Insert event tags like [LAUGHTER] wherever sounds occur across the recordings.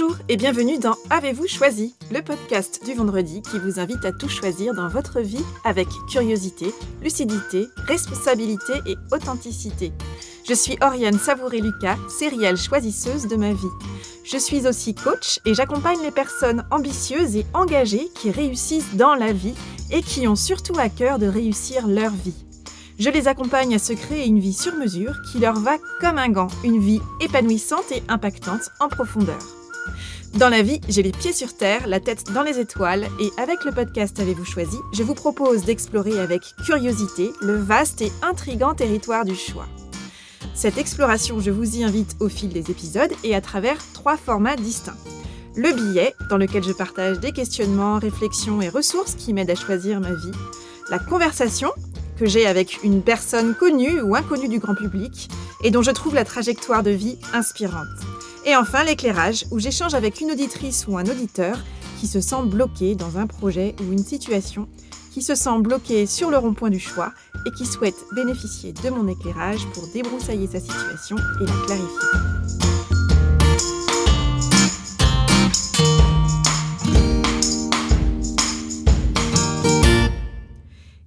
Bonjour et bienvenue dans Avez-vous choisi, le podcast du vendredi qui vous invite à tout choisir dans votre vie avec curiosité, lucidité, responsabilité et authenticité. Je suis Oriane Savouré-Lucas, sérielle choisisseuse de ma vie. Je suis aussi coach et j'accompagne les personnes ambitieuses et engagées qui réussissent dans la vie et qui ont surtout à cœur de réussir leur vie. Je les accompagne à se créer une vie sur mesure qui leur va comme un gant, une vie épanouissante et impactante en profondeur. Dans la vie, j'ai les pieds sur terre, la tête dans les étoiles, et avec le podcast Avez-vous choisi, je vous propose d'explorer avec curiosité le vaste et intrigant territoire du choix. Cette exploration, je vous y invite au fil des épisodes et à travers trois formats distincts. Le billet, dans lequel je partage des questionnements, réflexions et ressources qui m'aident à choisir ma vie. La conversation, que j'ai avec une personne connue ou inconnue du grand public, et dont je trouve la trajectoire de vie inspirante. Et enfin, l'éclairage, où j'échange avec une auditrice ou un auditeur qui se sent bloqué dans un projet ou une situation, qui se sent bloqué sur le rond-point du choix et qui souhaite bénéficier de mon éclairage pour débroussailler sa situation et la clarifier.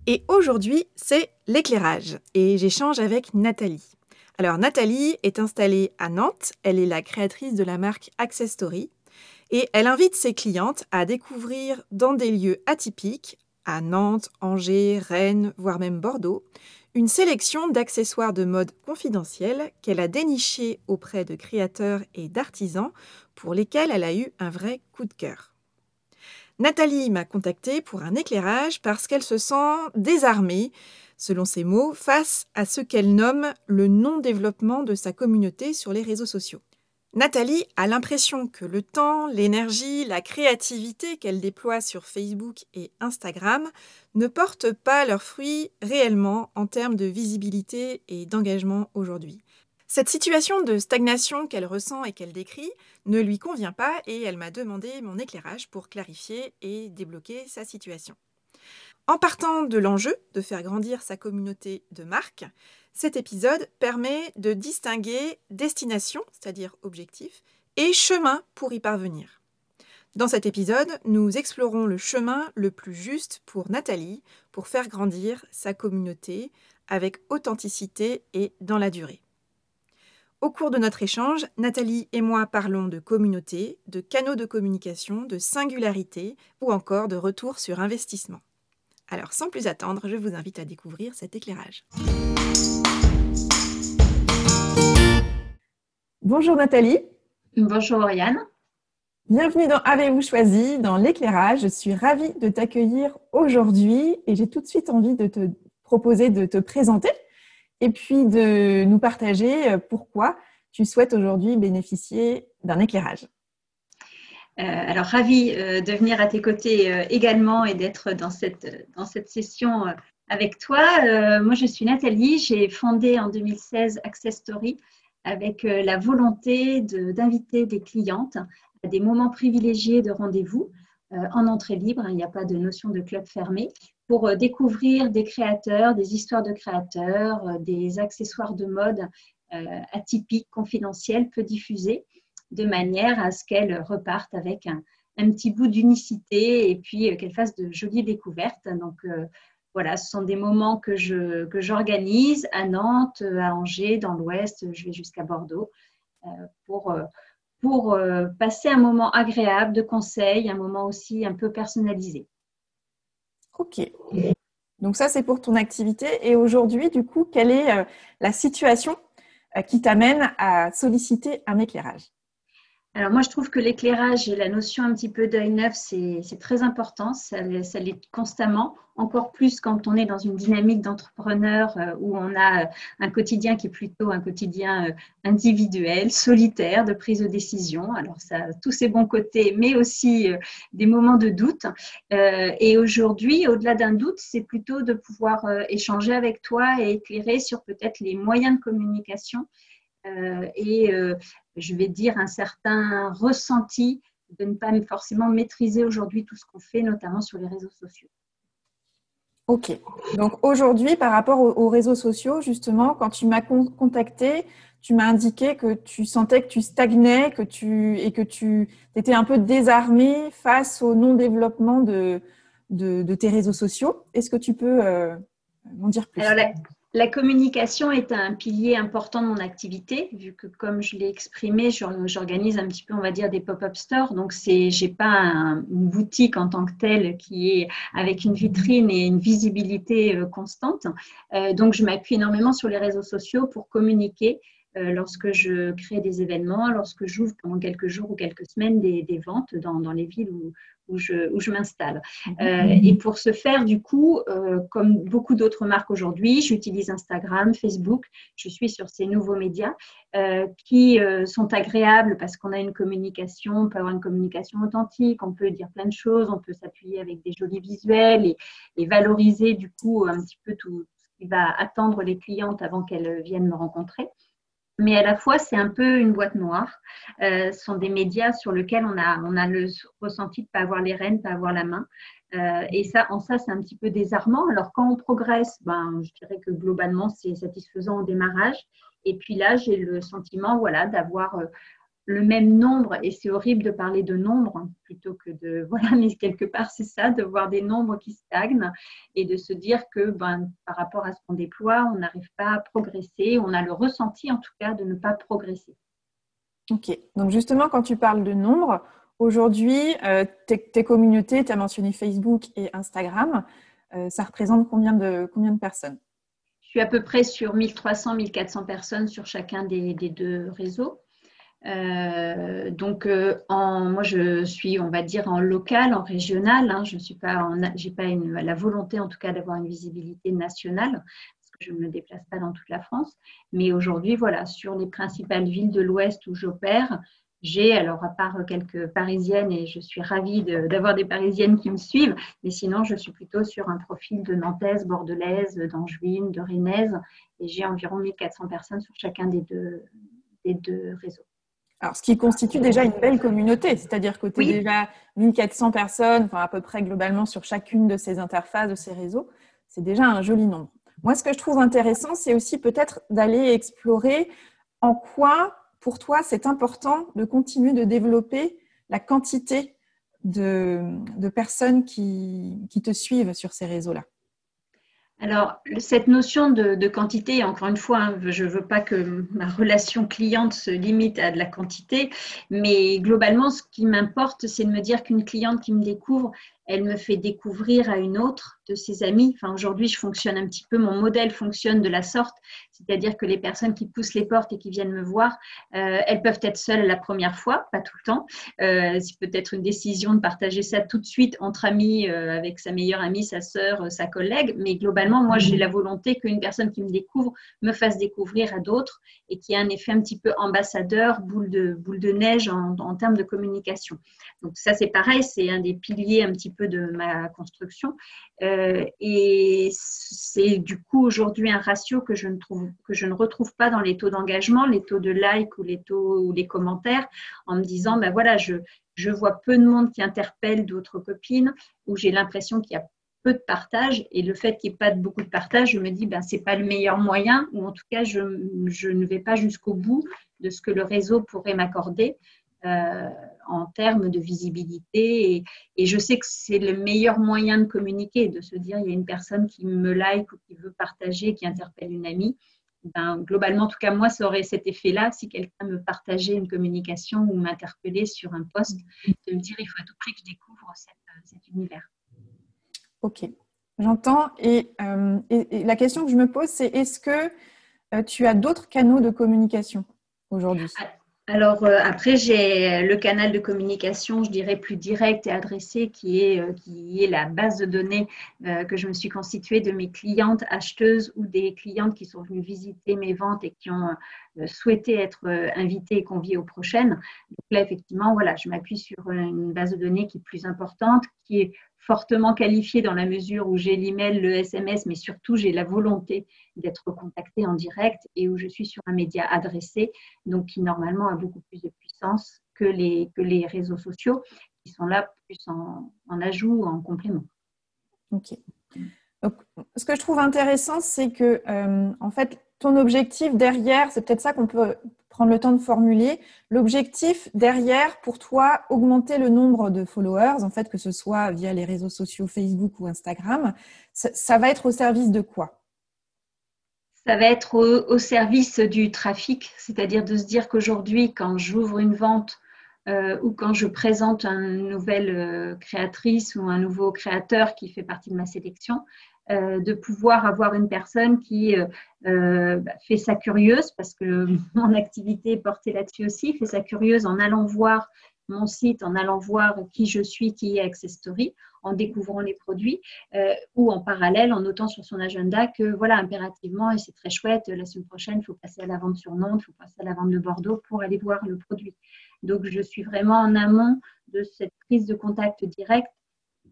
Et aujourd'hui, c'est l'éclairage. Et j'échange avec Nathalie. Alors Nathalie est installée à Nantes, elle est la créatrice de la marque Access Story et elle invite ses clientes à découvrir dans des lieux atypiques, à Nantes, Angers, Rennes, voire même Bordeaux, une sélection d'accessoires de mode confidentiels qu'elle a dénichés auprès de créateurs et d'artisans pour lesquels elle a eu un vrai coup de cœur. Nathalie m'a contactée pour un éclairage parce qu'elle se sent désarmée selon ses mots, face à ce qu'elle nomme le non-développement de sa communauté sur les réseaux sociaux. Nathalie a l'impression que le temps, l'énergie, la créativité qu'elle déploie sur Facebook et Instagram ne portent pas leurs fruits réellement en termes de visibilité et d'engagement aujourd'hui. Cette situation de stagnation qu'elle ressent et qu'elle décrit ne lui convient pas et elle m'a demandé mon éclairage pour clarifier et débloquer sa situation. En partant de l'enjeu de faire grandir sa communauté de marques, cet épisode permet de distinguer destination, c'est-à-dire objectif, et chemin pour y parvenir. Dans cet épisode, nous explorons le chemin le plus juste pour Nathalie pour faire grandir sa communauté avec authenticité et dans la durée. Au cours de notre échange, Nathalie et moi parlons de communauté, de canaux de communication, de singularité ou encore de retour sur investissement. Alors sans plus attendre, je vous invite à découvrir cet éclairage. Bonjour Nathalie. Bonjour Oriane. Bienvenue dans Avez-vous choisi dans l'éclairage? Je suis ravie de t'accueillir aujourd'hui et j'ai tout de suite envie de te proposer de te présenter et puis de nous partager pourquoi tu souhaites aujourd'hui bénéficier d'un éclairage. Euh, alors, ravie euh, de venir à tes côtés euh, également et d'être dans cette, dans cette session avec toi. moi, je suis Nathalie. J'ai fondé en 2016 Access Story avec la volonté d'inviter des clientes à des moments privilégiés de rendez-vous en entrée libre. Il n'y a pas de notion de club fermé pour découvrir des créateurs, des histoires de créateurs, des accessoires de mode atypiques, confidentiels, peu diffusés de manière à ce qu'elles repartent avec un, petit bout d'unicité et puis euh, qu'elles fassent de jolies découvertes. Donc euh, voilà, ce sont des moments que je que j'organise à Nantes, à Angers, dans l'Ouest. Je vais jusqu'à Bordeaux euh, pour pour passer un moment agréable de conseil, un moment aussi un peu personnalisé. Ok. Donc ça, c'est pour ton activité. Et aujourd'hui, du coup, quelle est la situation qui t'amène à solliciter un éclairage? Alors moi, je trouve que l'éclairage et la notion un petit peu d'œil neuf, c'est très important, ça, l'est constamment, encore plus quand on est dans une dynamique d'entrepreneur euh, où on a euh, un quotidien qui est plutôt un quotidien euh, individuel, solitaire, de prise de décision. Alors ça a tous ses bons côtés, mais aussi des moments de doute. et aujourd'hui, au-delà d'un doute, c'est plutôt de pouvoir échanger avec toi et éclairer sur peut-être les moyens de communication et je vais dire un certain ressenti de ne pas forcément maîtriser aujourd'hui tout ce qu'on fait, notamment sur les réseaux sociaux. Ok. Donc aujourd'hui, par rapport aux, réseaux sociaux, justement, quand tu m'as contacté, tu m'as indiqué que tu sentais que tu stagnais que tu, et que tu étais un peu désarmé face au non-développement de, de, tes réseaux sociaux. Est-ce que tu peux euh, m'en dire plus? La communication est un pilier important de mon activité, vu que, comme je l'ai exprimé, j'organise un petit peu, on va dire, des pop-up stores. Donc, c'est, j'ai pas une boutique en tant que telle qui est avec une vitrine et une visibilité euh, constante. Euh, donc, je m'appuie énormément sur les réseaux sociaux pour communiquer euh, lorsque je crée des événements, lorsque j'ouvre pendant quelques jours ou quelques semaines des, ventes dans, dans, les villes où, où je, m'installe. Mhm. Euh, et pour ce faire, du coup, euh, comme beaucoup d'autres marques aujourd'hui, j'utilise Instagram, Facebook, je suis sur ces nouveaux médias euh, qui sont agréables parce qu'on a une communication, on peut avoir une communication authentique, on peut dire plein de choses, on peut s'appuyer avec des jolis visuels et, et, valoriser du coup un petit peu tout ce qui va attendre les clientes avant qu'elles viennent me rencontrer mais à la fois, c'est un peu une boîte noire. Euh, ce sont des médias sur lesquels on a, on a le ressenti de ne pas avoir les rênes, de pas avoir la main. Euh, et ça, en ça, c'est un petit peu désarmant. Alors, quand on progresse, ben, je dirais que globalement, c'est satisfaisant au démarrage. Et puis là, j'ai le sentiment voilà, d'avoir euh, le même nombre, et c'est horrible de parler de nombre plutôt que de, [LAUGHS] voilà, mais quelque part c'est ça, de voir des nombres qui stagnent et de se dire que ben, par rapport à ce qu'on déploie, on n'arrive pas à progresser, on a le ressenti en tout cas de ne pas progresser. Ok, donc justement quand tu parles de nombre, aujourd'hui, euh, tes, communautés, tu as mentionné Facebook et Instagram, euh, ça représente combien de, combien de personnes? Je suis à peu près sur 1300-1400 personnes sur chacun des deux réseaux. Euh, donc, euh, en, moi, je suis, on va dire, en local, en régional. Hein, je suis pas, j'ai pas la volonté, en tout cas, d'avoir une visibilité nationale parce que je ne me déplace pas dans toute la France. Mais aujourd'hui, voilà, sur les principales villes de l'Ouest où j'opère, j'ai, alors à part quelques Parisiennes, et je suis ravie d'avoir des Parisiennes qui me suivent, mais sinon, je suis plutôt sur un profil de Nantaise, Bordelaise, d'Angevine, de Rennaise, et j'ai environ 1400 personnes sur chacun des deux réseaux. Alors, ce qui constitue déjà une belle communauté, c'est-à-dire que tu es déjà 1400 personnes, enfin à peu près globalement sur chacune de ces interfaces, de ces réseaux, c'est déjà un joli nombre. Moi, ce que je trouve intéressant, c'est aussi peut-être d'aller explorer en quoi, pour toi, c'est important de continuer de développer la quantité de, personnes qui te suivent sur ces réseaux-là. Alors, cette notion de, quantité, encore une fois, hein, je ne veux pas que ma relation cliente se limite à de la quantité, mais globalement, ce qui m'importe, c'est de me dire qu'une cliente qui me découvre, elle me fait découvrir à une autre de ses amis. Enfin, aujourd'hui, je fonctionne un petit peu, mon modèle fonctionne de la sorte, c'est-à-dire que les personnes qui poussent les portes et qui viennent me voir, euh, elles peuvent être seules la première fois, pas tout le temps. Euh, c'est peut-être une décision de partager ça tout de suite entre amis, euh, avec sa meilleure amie, sa sœur, sa collègue, mais globalement, moi, j'ai la volonté qu'une personne qui me découvre me fasse découvrir à d'autres et qui ait un effet un petit peu ambassadeur, boule de, boule de neige en, en termes de communication. Donc ça, c'est pareil, c'est un des piliers un petit peu de ma construction. Euh, et c'est du coup aujourd'hui un ratio que je, ne trouve, que je ne retrouve pas dans les taux d'engagement, les taux de like ou les taux ou les commentaires, en me disant, ben voilà, je, vois peu de monde qui interpelle d'autres copines, où j'ai l'impression qu'il y a peu de partage et le fait qu'il n'y ait pas beaucoup de partage, je me dis ben c'est pas le meilleur moyen ou en tout cas je ne vais pas jusqu'au bout de ce que le réseau pourrait m'accorder. Euh, en termes de visibilité. Et, je sais que c'est le meilleur moyen de communiquer, de se dire il y a une personne qui me like ou qui veut partager, qui interpelle une amie. Ben, globalement, en tout cas, moi, ça aurait cet effet-là si quelqu'un me partageait une communication ou m'interpellait sur un poste, de me dire il faut à tout prix que je découvre cet univers. Ok, j'entends. Euh, et, la question que je me pose, c'est est-ce que euh, tu as d'autres canaux de communication aujourd'hui? Ah, alors euh, après, j'ai le canal de communication, je dirais, plus direct et adressé, qui est, euh, la base de données euh, que je me suis constituée de mes clientes acheteuses ou des clientes qui sont venues visiter mes ventes et qui ont souhaité être invitées et conviées aux prochaines. Donc là, effectivement, voilà, je m'appuie sur une base de données qui est plus importante, qui est fortement qualifiée dans la mesure où j'ai l'email, le SMS, mais surtout j'ai la volonté d'être contactée en direct et où je suis sur un média adressé, donc qui normalement a beaucoup plus de puissance que les, que les réseaux sociaux, qui sont là plus en, ajout ou en complément. Ok. Donc, ce que je trouve intéressant, c'est que, euh, en fait, ton objectif derrière, c'est peut-être ça qu'on peut prendre le temps de formuler. L'objectif derrière, pour toi, augmenter le nombre de followers, en fait, que ce soit via les réseaux sociaux Facebook ou Instagram, ça, va être au service de quoi? Ça va être au, service du trafic, c'est-à-dire de se dire qu'aujourd'hui, quand j'ouvre une vente euh, ou quand je présente une nouvelle euh, créatrice ou un nouveau créateur qui fait partie de ma sélection, de pouvoir avoir une personne qui bah, fait sa curieuse, parce que [LAUGHS] mon activité est portée là-dessus aussi, fait sa curieuse en allant voir mon site, en allant voir qui je suis, qui est Access Story, en découvrant les produits, euh, ou en parallèle en notant sur son agenda que voilà, impérativement, et c'est très chouette, la semaine prochaine, il faut passer à la vente sur Nantes, il faut passer à la vente de Bordeaux pour aller voir le produit. Donc, je suis vraiment en amont de cette prise de contact direct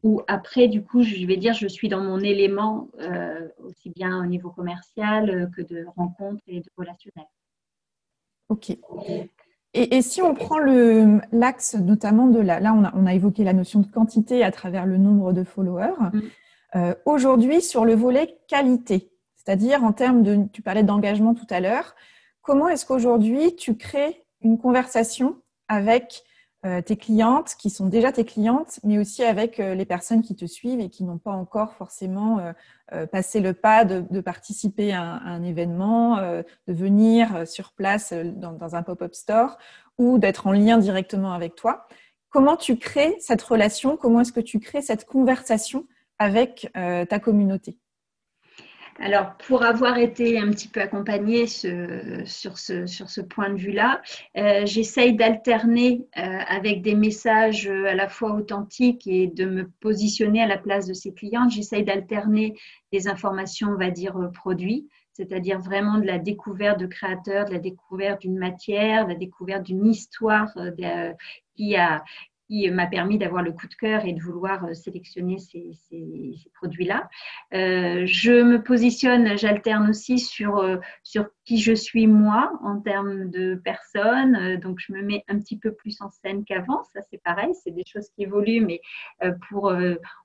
où après, du coup, je vais dire, je suis dans mon élément euh, aussi bien au niveau commercial euh, que de rencontre et de relationnel. Ok. Et, si on prend l'axe notamment de la, là, on a, évoqué la notion de quantité à travers le nombre de followers. Mm. Euh, aujourd'hui, sur le volet qualité, c'est-à-dire en termes de, tu parlais d'engagement tout à l'heure, comment est-ce qu'aujourd'hui tu crées une conversation avec euh, tes clientes qui sont déjà tes clientes, mais aussi avec euh, les personnes qui te suivent et qui n'ont pas encore forcément euh, passé le pas de, participer à un, événement, de venir sur place dans, un pop-up store ou d'être en lien directement avec toi. Comment tu crées cette relation? Comment est-ce que tu crées cette conversation avec ta communauté? Alors, pour avoir été un petit peu accompagnée sur, ce, point de vue-là, euh, j'essaye d'alterner euh, avec des messages euh, à la fois authentiques et de me positionner à la place de ces clients. J'essaye d'alterner des informations, on va dire, produits, c'est-à-dire vraiment de la découverte de créateurs, de la découverte d'une matière, de la découverte d'une histoire qui a, qui m'a permis d'avoir le coup de cœur et de vouloir euh, sélectionner ces, produits-là. Euh, je me positionne, j'alterne aussi sur, euh, sur qui je suis moi en termes de personne. donc, je me mets un petit peu plus en scène qu'avant. Ça, c'est pareil, c'est des choses qui évoluent, mais pour,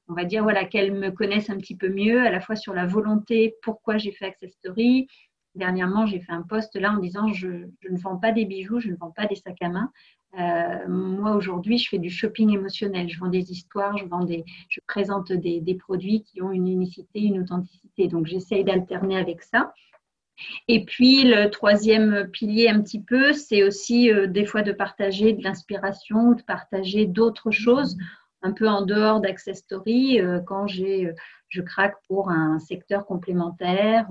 on va dire, voilà, qu'elles me connaissent un petit peu mieux, à la fois sur la volonté, pourquoi j'ai fait Access Story, Dernièrement, j'ai fait un post là en disant je, ne vends pas des bijoux, je ne vends pas des sacs à main. Euh, moi, aujourd'hui, je fais du shopping émotionnel. Je vends des histoires, je, vends des, je présente des, produits qui ont une unicité, une authenticité. Donc, j'essaye d'alterner avec ça. Et puis, le troisième pilier, un petit peu, c'est aussi euh, des fois de partager de l'inspiration, de partager d'autres choses, un peu en dehors d'Access Story, euh, quand j'ai, je craque pour un secteur complémentaire,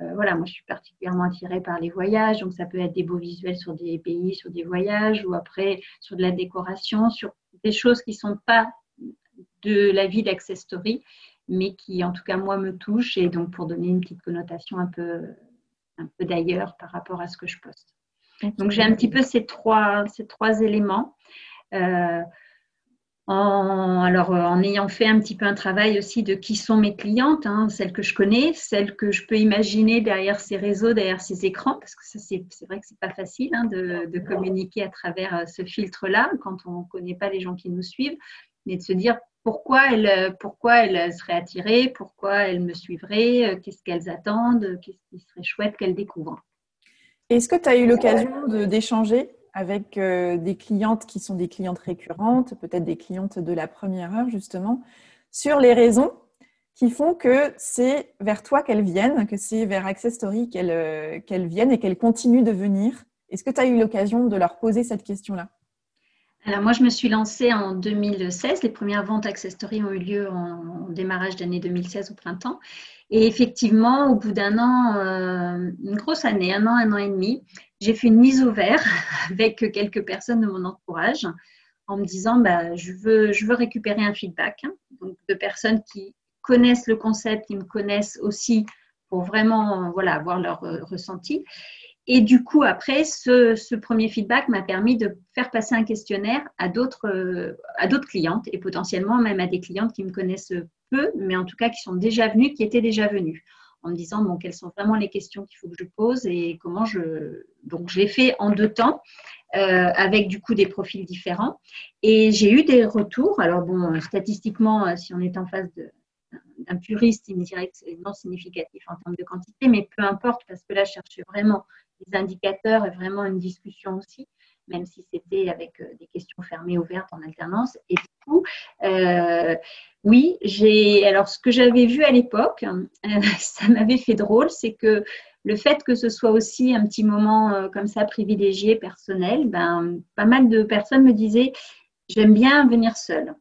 euh, voilà, moi je suis particulièrement attirée par les voyages, donc ça peut être des beaux visuels sur des pays, sur des voyages, ou après sur de la décoration, sur des choses qui ne sont pas de la vie d'Access Story, mais qui en tout cas moi me touchent, et donc pour donner une petite connotation un peu, un peu d'ailleurs par rapport à ce que je poste. Donc j'ai un petit peu ces trois, ces trois éléments. Euh, en, alors, euh, en ayant fait un petit peu un travail aussi de qui sont mes clientes, hein, celles que je connais, celles que je peux imaginer derrière ces réseaux, derrière ces écrans, parce que c'est, vrai que c'est pas facile hein, de, communiquer à travers euh, ce filtre-là quand on ne connaît pas les gens qui nous suivent, mais de se dire pourquoi elles, pourquoi elles seraient attirées, pourquoi elles me suivraient, euh, qu'est-ce qu'elles attendent, qu'est-ce qui serait chouette qu'elles découvrent. Est-ce que tu as eu l'occasion d'échanger? Avec euh, des clientes qui sont des clientes récurrentes, peut-être des clientes de la première heure justement, sur les raisons qui font que c'est vers toi qu'elles viennent, que c'est vers Access Story qu'elles euh, viennent et qu'elles continuent de venir. Est-ce que tu as eu l'occasion de leur poser cette question-là? Alors moi, je me suis lancée en 2016. Les premières ventes Access Story ont eu lieu en, en démarrage d'année 2016 au printemps. Et effectivement, au bout d'un an, euh, une grosse année, un an, un an et demi, j'ai fait une mise au vert [LAUGHS] avec quelques personnes de mon entourage en me disant bah, je, veux, récupérer un feedback hein. donc de personnes qui connaissent le concept, qui me connaissent aussi pour vraiment voilà, avoir leur euh, ressenti. Et du coup, après, ce, premier feedback m'a permis de faire passer un questionnaire euh, à d'autres clientes et potentiellement même à des clientes qui me connaissent peu, mais en tout cas qui sont déjà venues, qui étaient déjà venues en me disant bon, quelles sont vraiment les questions qu'il faut que je pose et comment je. Donc, je l'ai fait en deux temps, euh, avec du coup des profils différents. Et j'ai eu des retours. Alors, bon, statistiquement, euh, si on est en face un puriste, il me dirait que c'est non significatif en termes de quantité, mais peu importe, parce que là, je cherchais vraiment des indicateurs et vraiment une discussion aussi, même si c'était avec des questions fermées ouvertes en alternance. Et du coup, oui, j'ai. Alors, ce que j'avais vu à l'époque, [LAUGHS] ça m'avait fait drôle, c'est que le fait que ce soit aussi un petit moment euh, comme ça privilégié, personnel, ben, pas mal de personnes me disaient j'aime bien venir seule.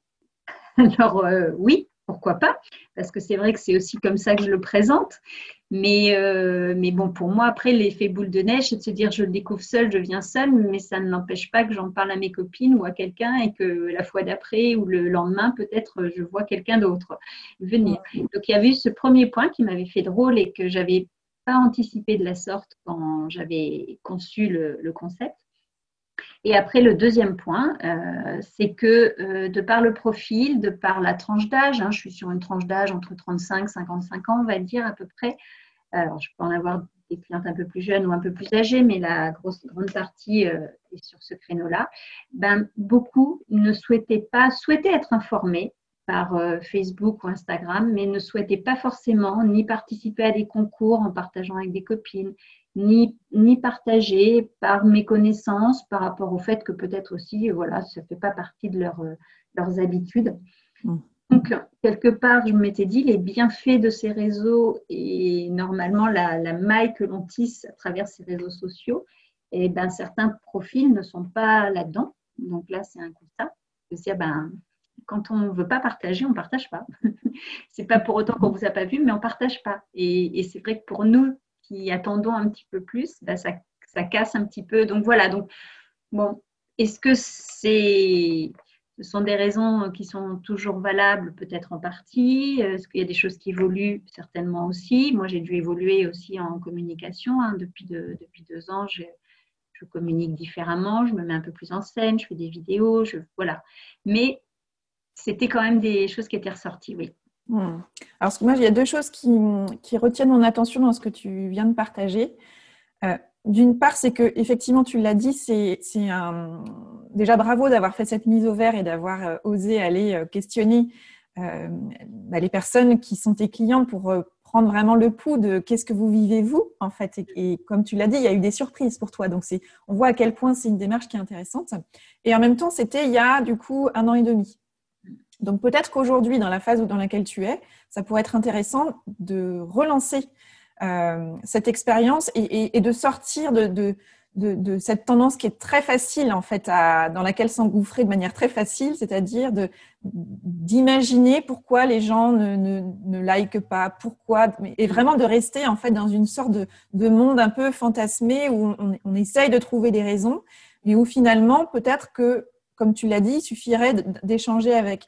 [LAUGHS] Alors euh, oui, pourquoi pas Parce que c'est vrai que c'est aussi comme ça que je le présente. Mais, euh, mais bon, pour moi, après, l'effet boule de neige, c'est de se dire je le découvre seule, je viens seule, mais ça ne n'empêche pas que j'en parle à mes copines ou à quelqu'un et que la fois d'après ou le lendemain, peut-être, je vois quelqu'un d'autre venir. Donc, il y avait eu ce premier point qui m'avait fait drôle et que j'avais pas anticipé de la sorte quand j'avais conçu le, concept. Et après, le deuxième point, euh, c'est que euh, de par le profil, de par la tranche d'âge, hein, je suis sur une tranche d'âge entre 35 et 55 ans, on va dire à peu près. Alors, je peux en avoir des clientes un peu plus jeunes ou un peu plus âgées, mais la grosse, grande partie euh, est sur ce créneau-là. Ben, beaucoup ne souhaitaient pas, souhaitaient être informés, par Facebook ou Instagram, mais ne souhaitaient pas forcément ni participer à des concours en partageant avec des copines, ni, ni partager par méconnaissance par rapport au fait que peut-être aussi, voilà, ça ne fait pas partie de leur, euh, leurs habitudes. Mmh. Donc, quelque part, je m'étais dit, les bienfaits de ces réseaux et normalement la, la maille que l'on tisse à travers ces réseaux sociaux, et eh ben, certains profils ne sont pas là-dedans. Donc là, c'est un constat. De ben, quand on ne veut pas partager, on ne partage pas. [LAUGHS] c'est pas pour autant qu'on ne vous a pas vu, mais on ne partage pas. Et, c'est vrai que pour nous qui attendons un petit peu plus, bah, ça, casse un petit peu. Donc voilà, donc bon, est-ce que c'est ce sont des raisons qui sont toujours valables, peut-être en partie? Est-ce qu'il y a des choses qui évoluent Certainement aussi? Moi, j'ai dû évoluer aussi en communication. Hein. Depuis, depuis deux ans, je, je, communique différemment, je me mets un peu plus en scène, je fais des vidéos, je, voilà. Mais c'était quand même des choses qui étaient ressorties, oui. Alors, moi, il y a deux choses qui, retiennent mon attention dans ce que tu viens de partager. Euh, d'une part, c'est que effectivement, tu l'as dit, c'est un... déjà bravo d'avoir fait cette mise au vert et d'avoir euh, osé aller euh, questionner bah, les personnes qui sont tes clients pour prendre vraiment le pouls de qu'est-ce que vous vivez vous en fait. Et, et comme tu l'as dit, il y a eu des surprises pour toi. Donc on voit à quel point c'est une démarche qui est intéressante. Et en même temps, c'était il y a du coup un an et demi. Donc peut-être qu'aujourd'hui, dans la phase dans laquelle tu es, ça pourrait être intéressant de relancer euh, cette expérience et, de sortir de, cette tendance qui est très facile en fait, dans laquelle s'engouffrer de manière très facile, c'est-à-dire d'imaginer pourquoi les gens ne, ne, likent pas, pourquoi, et vraiment de rester en fait dans une sorte de, monde un peu fantasmé où on, on essaye de trouver des raisons, mais où finalement peut-être que, comme tu l'as dit, il suffirait d'échanger avec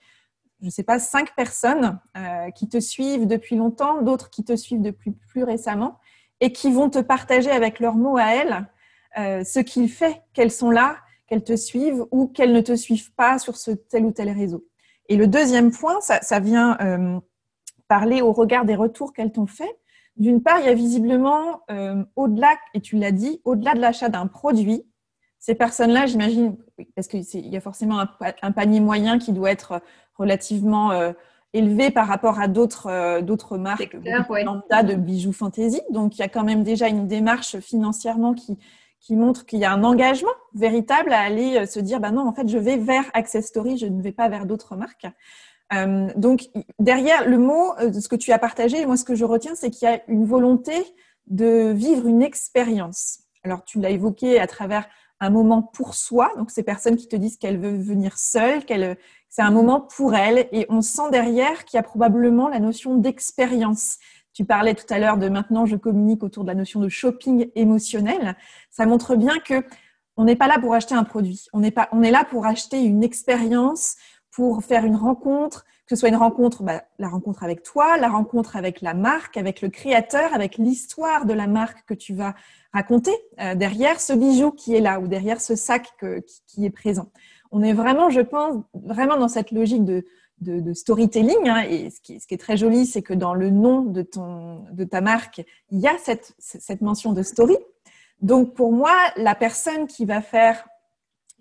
je ne sais pas, cinq personnes euh, qui te suivent depuis longtemps, d'autres qui te suivent depuis plus récemment, et qui vont te partager avec leurs mots à elles euh, ce qu'il fait qu'elles sont là, qu'elles te suivent ou qu'elles ne te suivent pas sur ce tel ou tel réseau. Et le deuxième point, ça, vient euh, parler au regard des retours qu'elles t'ont fait. D'une part, il y a visiblement, au-delà, et tu l'as dit, au-delà de l'achat d'un produit, ces personnes-là, j'imagine, parce qu'il y a forcément un, panier moyen qui doit être relativement euh, élevé par rapport à d'autres euh, d'autres marques de bijoux fantasy. Donc, il y a quand même déjà une démarche financièrement qui, qui montre qu'il y a un engagement véritable à aller euh, se dire, bah non, en fait, je vais vers Access Story, je ne vais pas vers d'autres marques. donc, derrière le mot, de ce que tu as partagé, moi, ce que je retiens, c'est qu'il y a une volonté de vivre une expérience. Alors, tu l'as évoqué à travers un moment pour soi. Donc, ces personnes qui te disent qu'elles veulent venir seules, qu'elles, c'est un moment pour elles. Et on sent derrière qu'il y a probablement la notion d'expérience. Tu parlais tout à l'heure de maintenant, je communique autour de la notion de shopping émotionnel. Ça montre bien que on n'est pas là pour acheter un produit. On est, pas, on est là pour acheter une expérience, pour faire une rencontre, que ce soit une rencontre, bah, la rencontre avec toi, la rencontre avec la marque, avec le créateur, avec l'histoire de la marque que tu vas raconter euh, derrière ce bijou qui est là ou derrière ce sac qui, est présent. On est vraiment, je pense, vraiment dans cette logique de, de, storytelling. Hein, et ce qui, ce qui, est très joli, c'est que dans le nom de, ton, de ta marque, il y a cette, cette mention de story. Donc pour moi, la personne qui va faire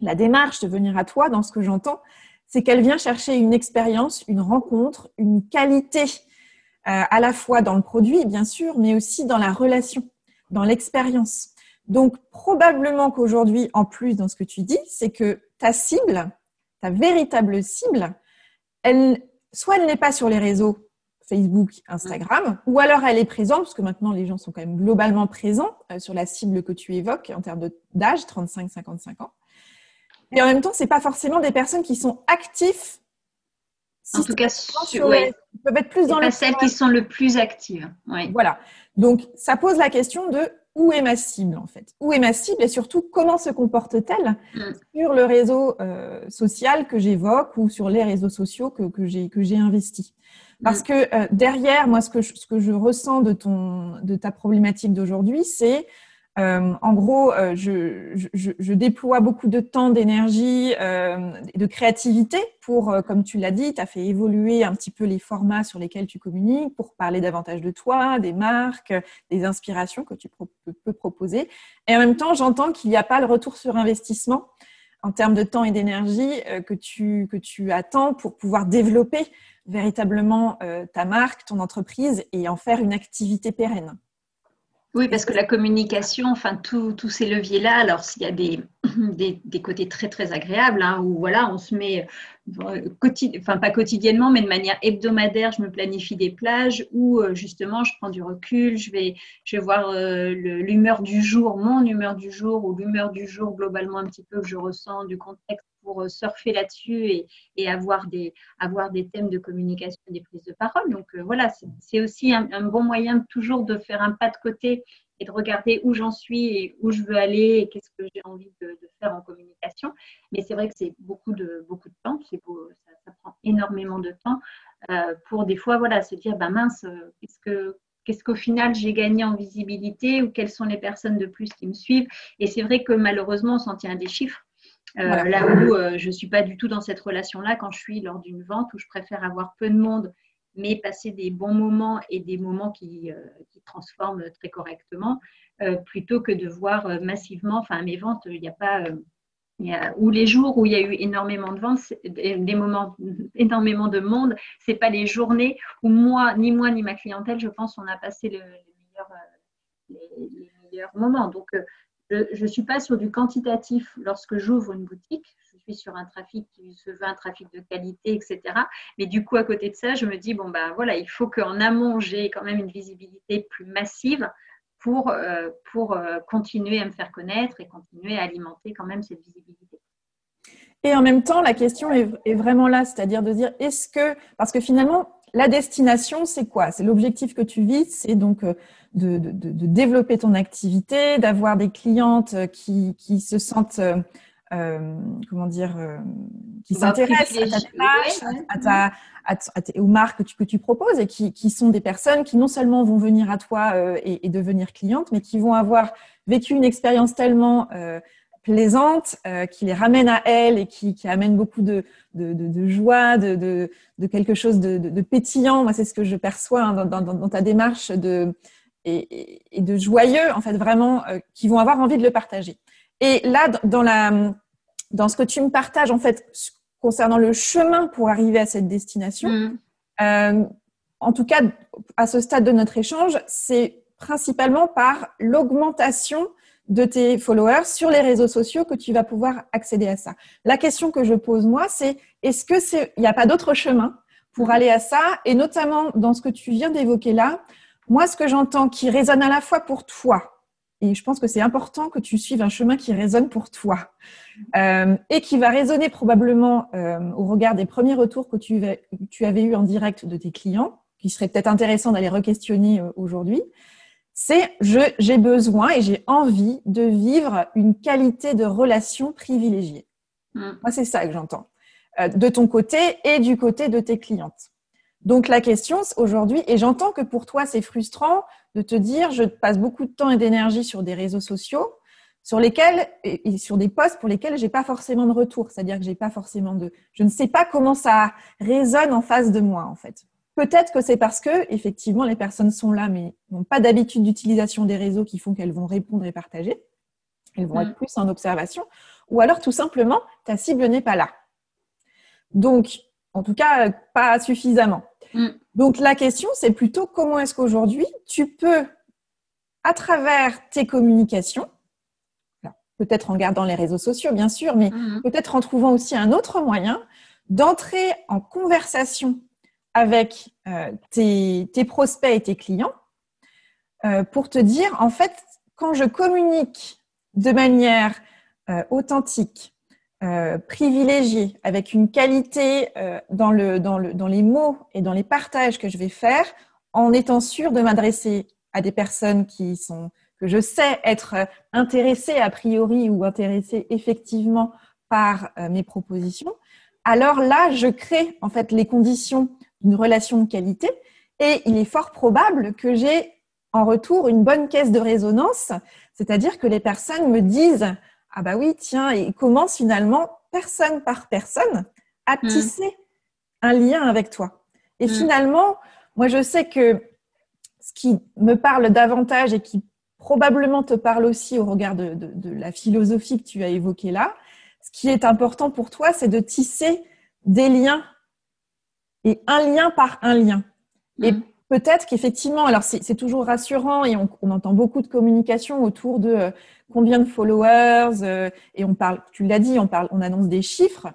la démarche de venir à toi, dans ce que j'entends, c'est qu'elle vient chercher une expérience, une rencontre, une qualité à la fois dans le produit, bien sûr, mais aussi dans la relation, dans l'expérience. Donc, probablement qu'aujourd'hui, en plus, dans ce que tu dis, c'est que ta cible, ta véritable cible, elle, soit elle n'est pas sur les réseaux Facebook, Instagram, ou alors elle est présente, parce que maintenant les gens sont quand même globalement présents euh, sur la cible que tu évoques en termes d'âge, 35-55 ans. Et en même temps, c'est pas forcément des personnes qui sont En tout cas, sur, ils peuvent être plus dans les celles qui sont le plus actives. Voilà. Donc, ça pose la question de où est ma cible en fait? Où est ma cible et surtout comment se comporte-t-elle mm. sur le réseau euh, social que j'évoque ou sur les réseaux sociaux que, que j'ai investis? Parce mm. que euh, derrière, moi, ce que, je, ce que je ressens de, ton, de ta problématique d'aujourd'hui, c'est euh, en gros, euh, je, déploie beaucoup de temps, d'énergie, euh, de créativité pour, euh, comme tu l'as dit, tu as fait évoluer un petit peu les formats sur lesquels tu communiques pour parler davantage de toi, des marques, des inspirations que tu peux proposer. Et en même temps, j'entends qu'il n'y a pas le retour sur investissement en termes de temps et d'énergie que, tu, que tu attends pour pouvoir développer véritablement ta marque, ton entreprise et en faire une activité pérenne. Oui, parce que la communication, enfin, tous ces leviers-là, alors s'il y a [CLEARS THROAT] des, côtés très, très agréables, hein, où voilà, on se met, euh, enfin, pas quotidiennement, mais de manière hebdomadaire, je me planifie des plages où euh, justement, je prends du recul, je vais, je vais voir euh, l'humeur du jour, mon humeur du jour, ou l'humeur du jour globalement un petit peu que je ressens du contexte pour euh, surfer là-dessus et, avoir, des, avoir des thèmes de communication, des prises de parole. Donc euh, voilà, c'est aussi un, bon moyen toujours de faire un pas de côté et de regarder où j'en suis et où je veux aller et qu'est-ce que j'ai envie de, faire en communication. Mais c'est vrai que c'est beaucoup de, beaucoup de temps, beau, ça, prend énormément de temps euh, pour des fois voilà, se dire, bah mince, qu'est-ce que qu'est-ce qu'au final j'ai gagné en visibilité ou quelles sont les personnes de plus qui me suivent. Et c'est vrai que malheureusement, on s'en tient à des chiffres. Euh, là où euh, je ne suis pas du tout dans cette relation-là quand je suis lors d'une vente où je préfère avoir peu de monde, mais passer des bons moments et des moments qui, euh, qui transforment très correctement, plutôt que de voir massivement, enfin mes ventes, il n'y a pas... ou les jours où il y a eu énormément de ventes, des moments, [LAUGHS] énormément de monde, c'est pas les journées où moi, ni moi, ni ma clientèle, je pense, on a passé le, les, les, meilleurs moments. Donc, je ne suis pas sur du quantitatif lorsque j'ouvre une boutique. Je suis sur un trafic qui se veut un trafic de qualité, etc. Mais du coup, à côté de ça, je me dis, bon, ben voilà, il faut qu'en amont, j'ai quand même une visibilité plus massive pour, euh, pour euh, continuer à me faire connaître et continuer à alimenter quand même cette visibilité. Et en même temps, la question est, est vraiment là, c'est-à-dire de dire, est-ce que, parce que finalement, la destination, c'est quoi? C'est l'objectif que tu vises, c'est donc euh, de, développer ton activité, d'avoir des clientes euh, qui, se sentent, euh, comment dire, qui s'intéressent à ta aux marques que tu, proposes et qui, sont des personnes qui non seulement vont venir à toi et, devenir clientes, mais qui vont avoir vécu une expérience tellement plaisante, euh, qui les ramène à elle et qui, qui amène beaucoup de, de, de, joie, de, de, quelque chose de, pétillant. Moi, c'est ce que je perçois hein, dans, dans, dans, ta démarche de, et, et, de joyeux, en fait, vraiment, euh, qui vont avoir envie de le partager. Et là, dans, la, dans ce que tu me partages, en fait, concernant le chemin pour arriver à cette destination, mm. euh, en tout cas, à ce stade de notre échange, c'est principalement par l'augmentation de tes followers sur les réseaux sociaux que tu vas pouvoir accéder à ça. La question que je pose moi, c'est est-ce que c'est, il n'y a pas d'autre chemin pour aller à ça? Et notamment dans ce que tu viens d'évoquer là, moi, ce que j'entends qui résonne à la fois pour toi, et je pense que c'est important que tu suives un chemin qui résonne pour toi euh, et qui va résonner probablement euh, au regard des premiers retours que tu, tu avais eu en direct de tes clients, qui serait peut-être intéressant d'aller re-questionner euh, aujourd'hui c'est j'ai besoin et j'ai envie de vivre une qualité de relation privilégiée. Mm. Moi, c'est ça que j'entends. Euh, de ton côté et du côté de tes clientes. Donc la question aujourd'hui, et j'entends que pour toi c'est frustrant de te dire je passe beaucoup de temps et d'énergie sur des réseaux sociaux sur lesquels et sur des posts pour lesquels j'ai pas forcément de retour, c'est-à-dire que j'ai pas forcément de, je ne sais pas comment ça résonne en face de moi en fait. Peut-être que c'est parce que, effectivement, les personnes sont là, mais n'ont pas d'habitude d'utilisation des réseaux qui font qu'elles vont répondre et partager. Elles vont être mm. plus en observation. Ou alors, tout simplement, ta cible n'est pas là. Donc, en tout cas, pas suffisamment. Mm. Donc la question, c'est plutôt comment est-ce qu'aujourd'hui tu peux, à travers tes communications, peut-être en gardant les réseaux sociaux bien sûr, mais mm. peut-être en trouvant aussi un autre moyen d'entrer en conversation avec euh, tes, prospects et tes clients euh, pour te dire, en fait, quand je communique de manière euh, authentique, privilégiée, avec une qualité dans, le, dans, le, dans les mots et dans les partages que je vais faire, en étant sûr de m'adresser à des personnes qui sont que je sais être intéressées a priori ou intéressées effectivement par mes propositions, alors là, je crée en fait les conditions d'une relation de qualité et il est fort probable que j'ai en retour une bonne caisse de résonance, c'est-à-dire que les personnes me disent ah bah oui tiens et commencent finalement personne par personne à hmm. tisser un lien avec toi. Et hmm. finalement, moi je sais que ce qui me parle davantage et qui probablement te parle aussi au regard de, de la philosophie que tu as évoquée là, ce qui est important pour toi, c'est de tisser des liens et un lien par un lien. Et mhm. Peut-être qu'effectivement, alors c'est toujours rassurant et on, entend beaucoup de communication autour de euh, combien de followers euh, et on parle, tu l'as dit, on parle, on annonce des chiffres.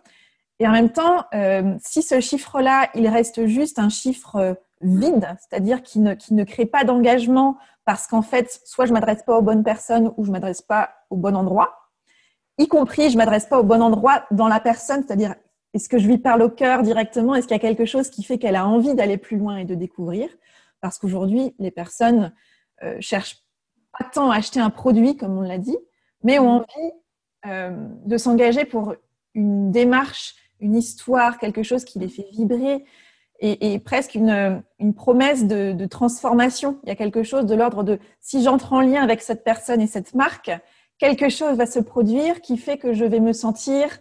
Et en même temps, euh, si ce chiffre-là, il reste juste un chiffre vide, c'est-à-dire qui ne, qui ne crée pas d'engagement parce qu'en fait, soit je m'adresse pas aux bonnes personnes ou je m'adresse pas au bon endroit, y compris je m'adresse pas au bon endroit dans la personne, c'est-à-dire est-ce que je lui parle au cœur directement? Est-ce qu'il y a quelque chose qui fait qu'elle a envie d'aller plus loin et de découvrir? Parce qu'aujourd'hui, les personnes euh, cherchent pas tant à acheter un produit, comme on l'a dit, mais ont envie euh, de s'engager pour une démarche, une histoire, quelque chose qui les fait vibrer et, presque une, promesse de, de, transformation. Il y a quelque chose de l'ordre de si j'entre en lien avec cette personne et cette marque, quelque chose va se produire qui fait que je vais me sentir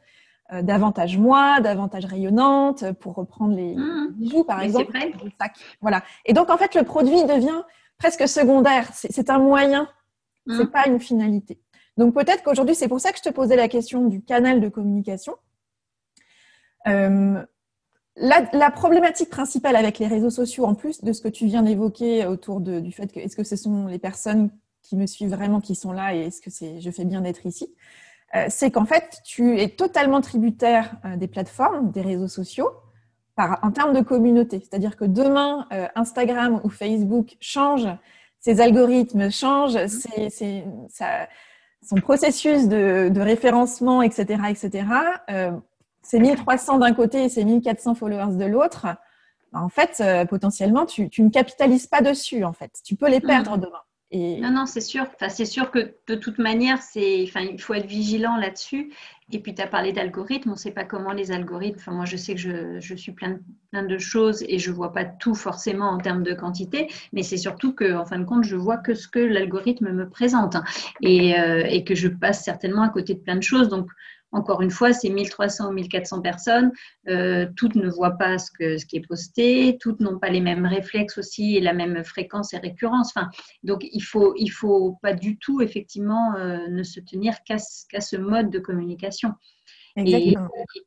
euh, davantage moi, davantage rayonnante, pour reprendre les mmh. bijoux par exemple. Voilà. Et donc en fait, le produit devient presque secondaire. C'est un moyen, mmh. c'est pas une finalité. Donc peut-être qu'aujourd'hui, c'est pour ça que je te posais la question du canal de communication. Euh, la, problématique principale avec les réseaux sociaux, en plus de ce que tu viens d'évoquer autour du fait que est-ce que ce sont les personnes qui me suivent vraiment qui sont là et est-ce que c'est je fais bien d'être ici, c'est qu'en fait, tu es totalement tributaire euh, des plateformes, des réseaux sociaux, en termes de communauté. C'est-à-dire que demain, euh, Instagram ou Facebook change, ses algorithmes changent, son processus de, référencement, etc., etc. c'est 1300 d'un côté et c'est 1400 followers de l'autre. En fait, potentiellement, tu, tu, ne capitalises pas dessus. En fait, tu peux les perdre demain. Non, non, c'est sûr. Enfin, c'est sûr que de toute manière, c'est, il faut être vigilant là-dessus. Et puis, tu as parlé d'algorithmes. On ne sait pas comment les algorithmes. Enfin, moi, je sais que je, suis plein de, de choses et je ne vois pas tout forcément en termes de quantité. Mais c'est surtout que, en fin de compte, je vois que ce que l'algorithme me présente et, euh, et que je passe certainement à côté de plein de choses. Donc, encore une fois, c'est 1300 ou 1400 personnes. Euh, toutes ne voient pas ce, que, ce qui est posté, toutes n'ont pas les mêmes réflexes aussi et la même fréquence et récurrence. Enfin, donc, il ne faut, il faut pas du tout, effectivement, euh, ne se tenir qu'à ce mode de communication. Et,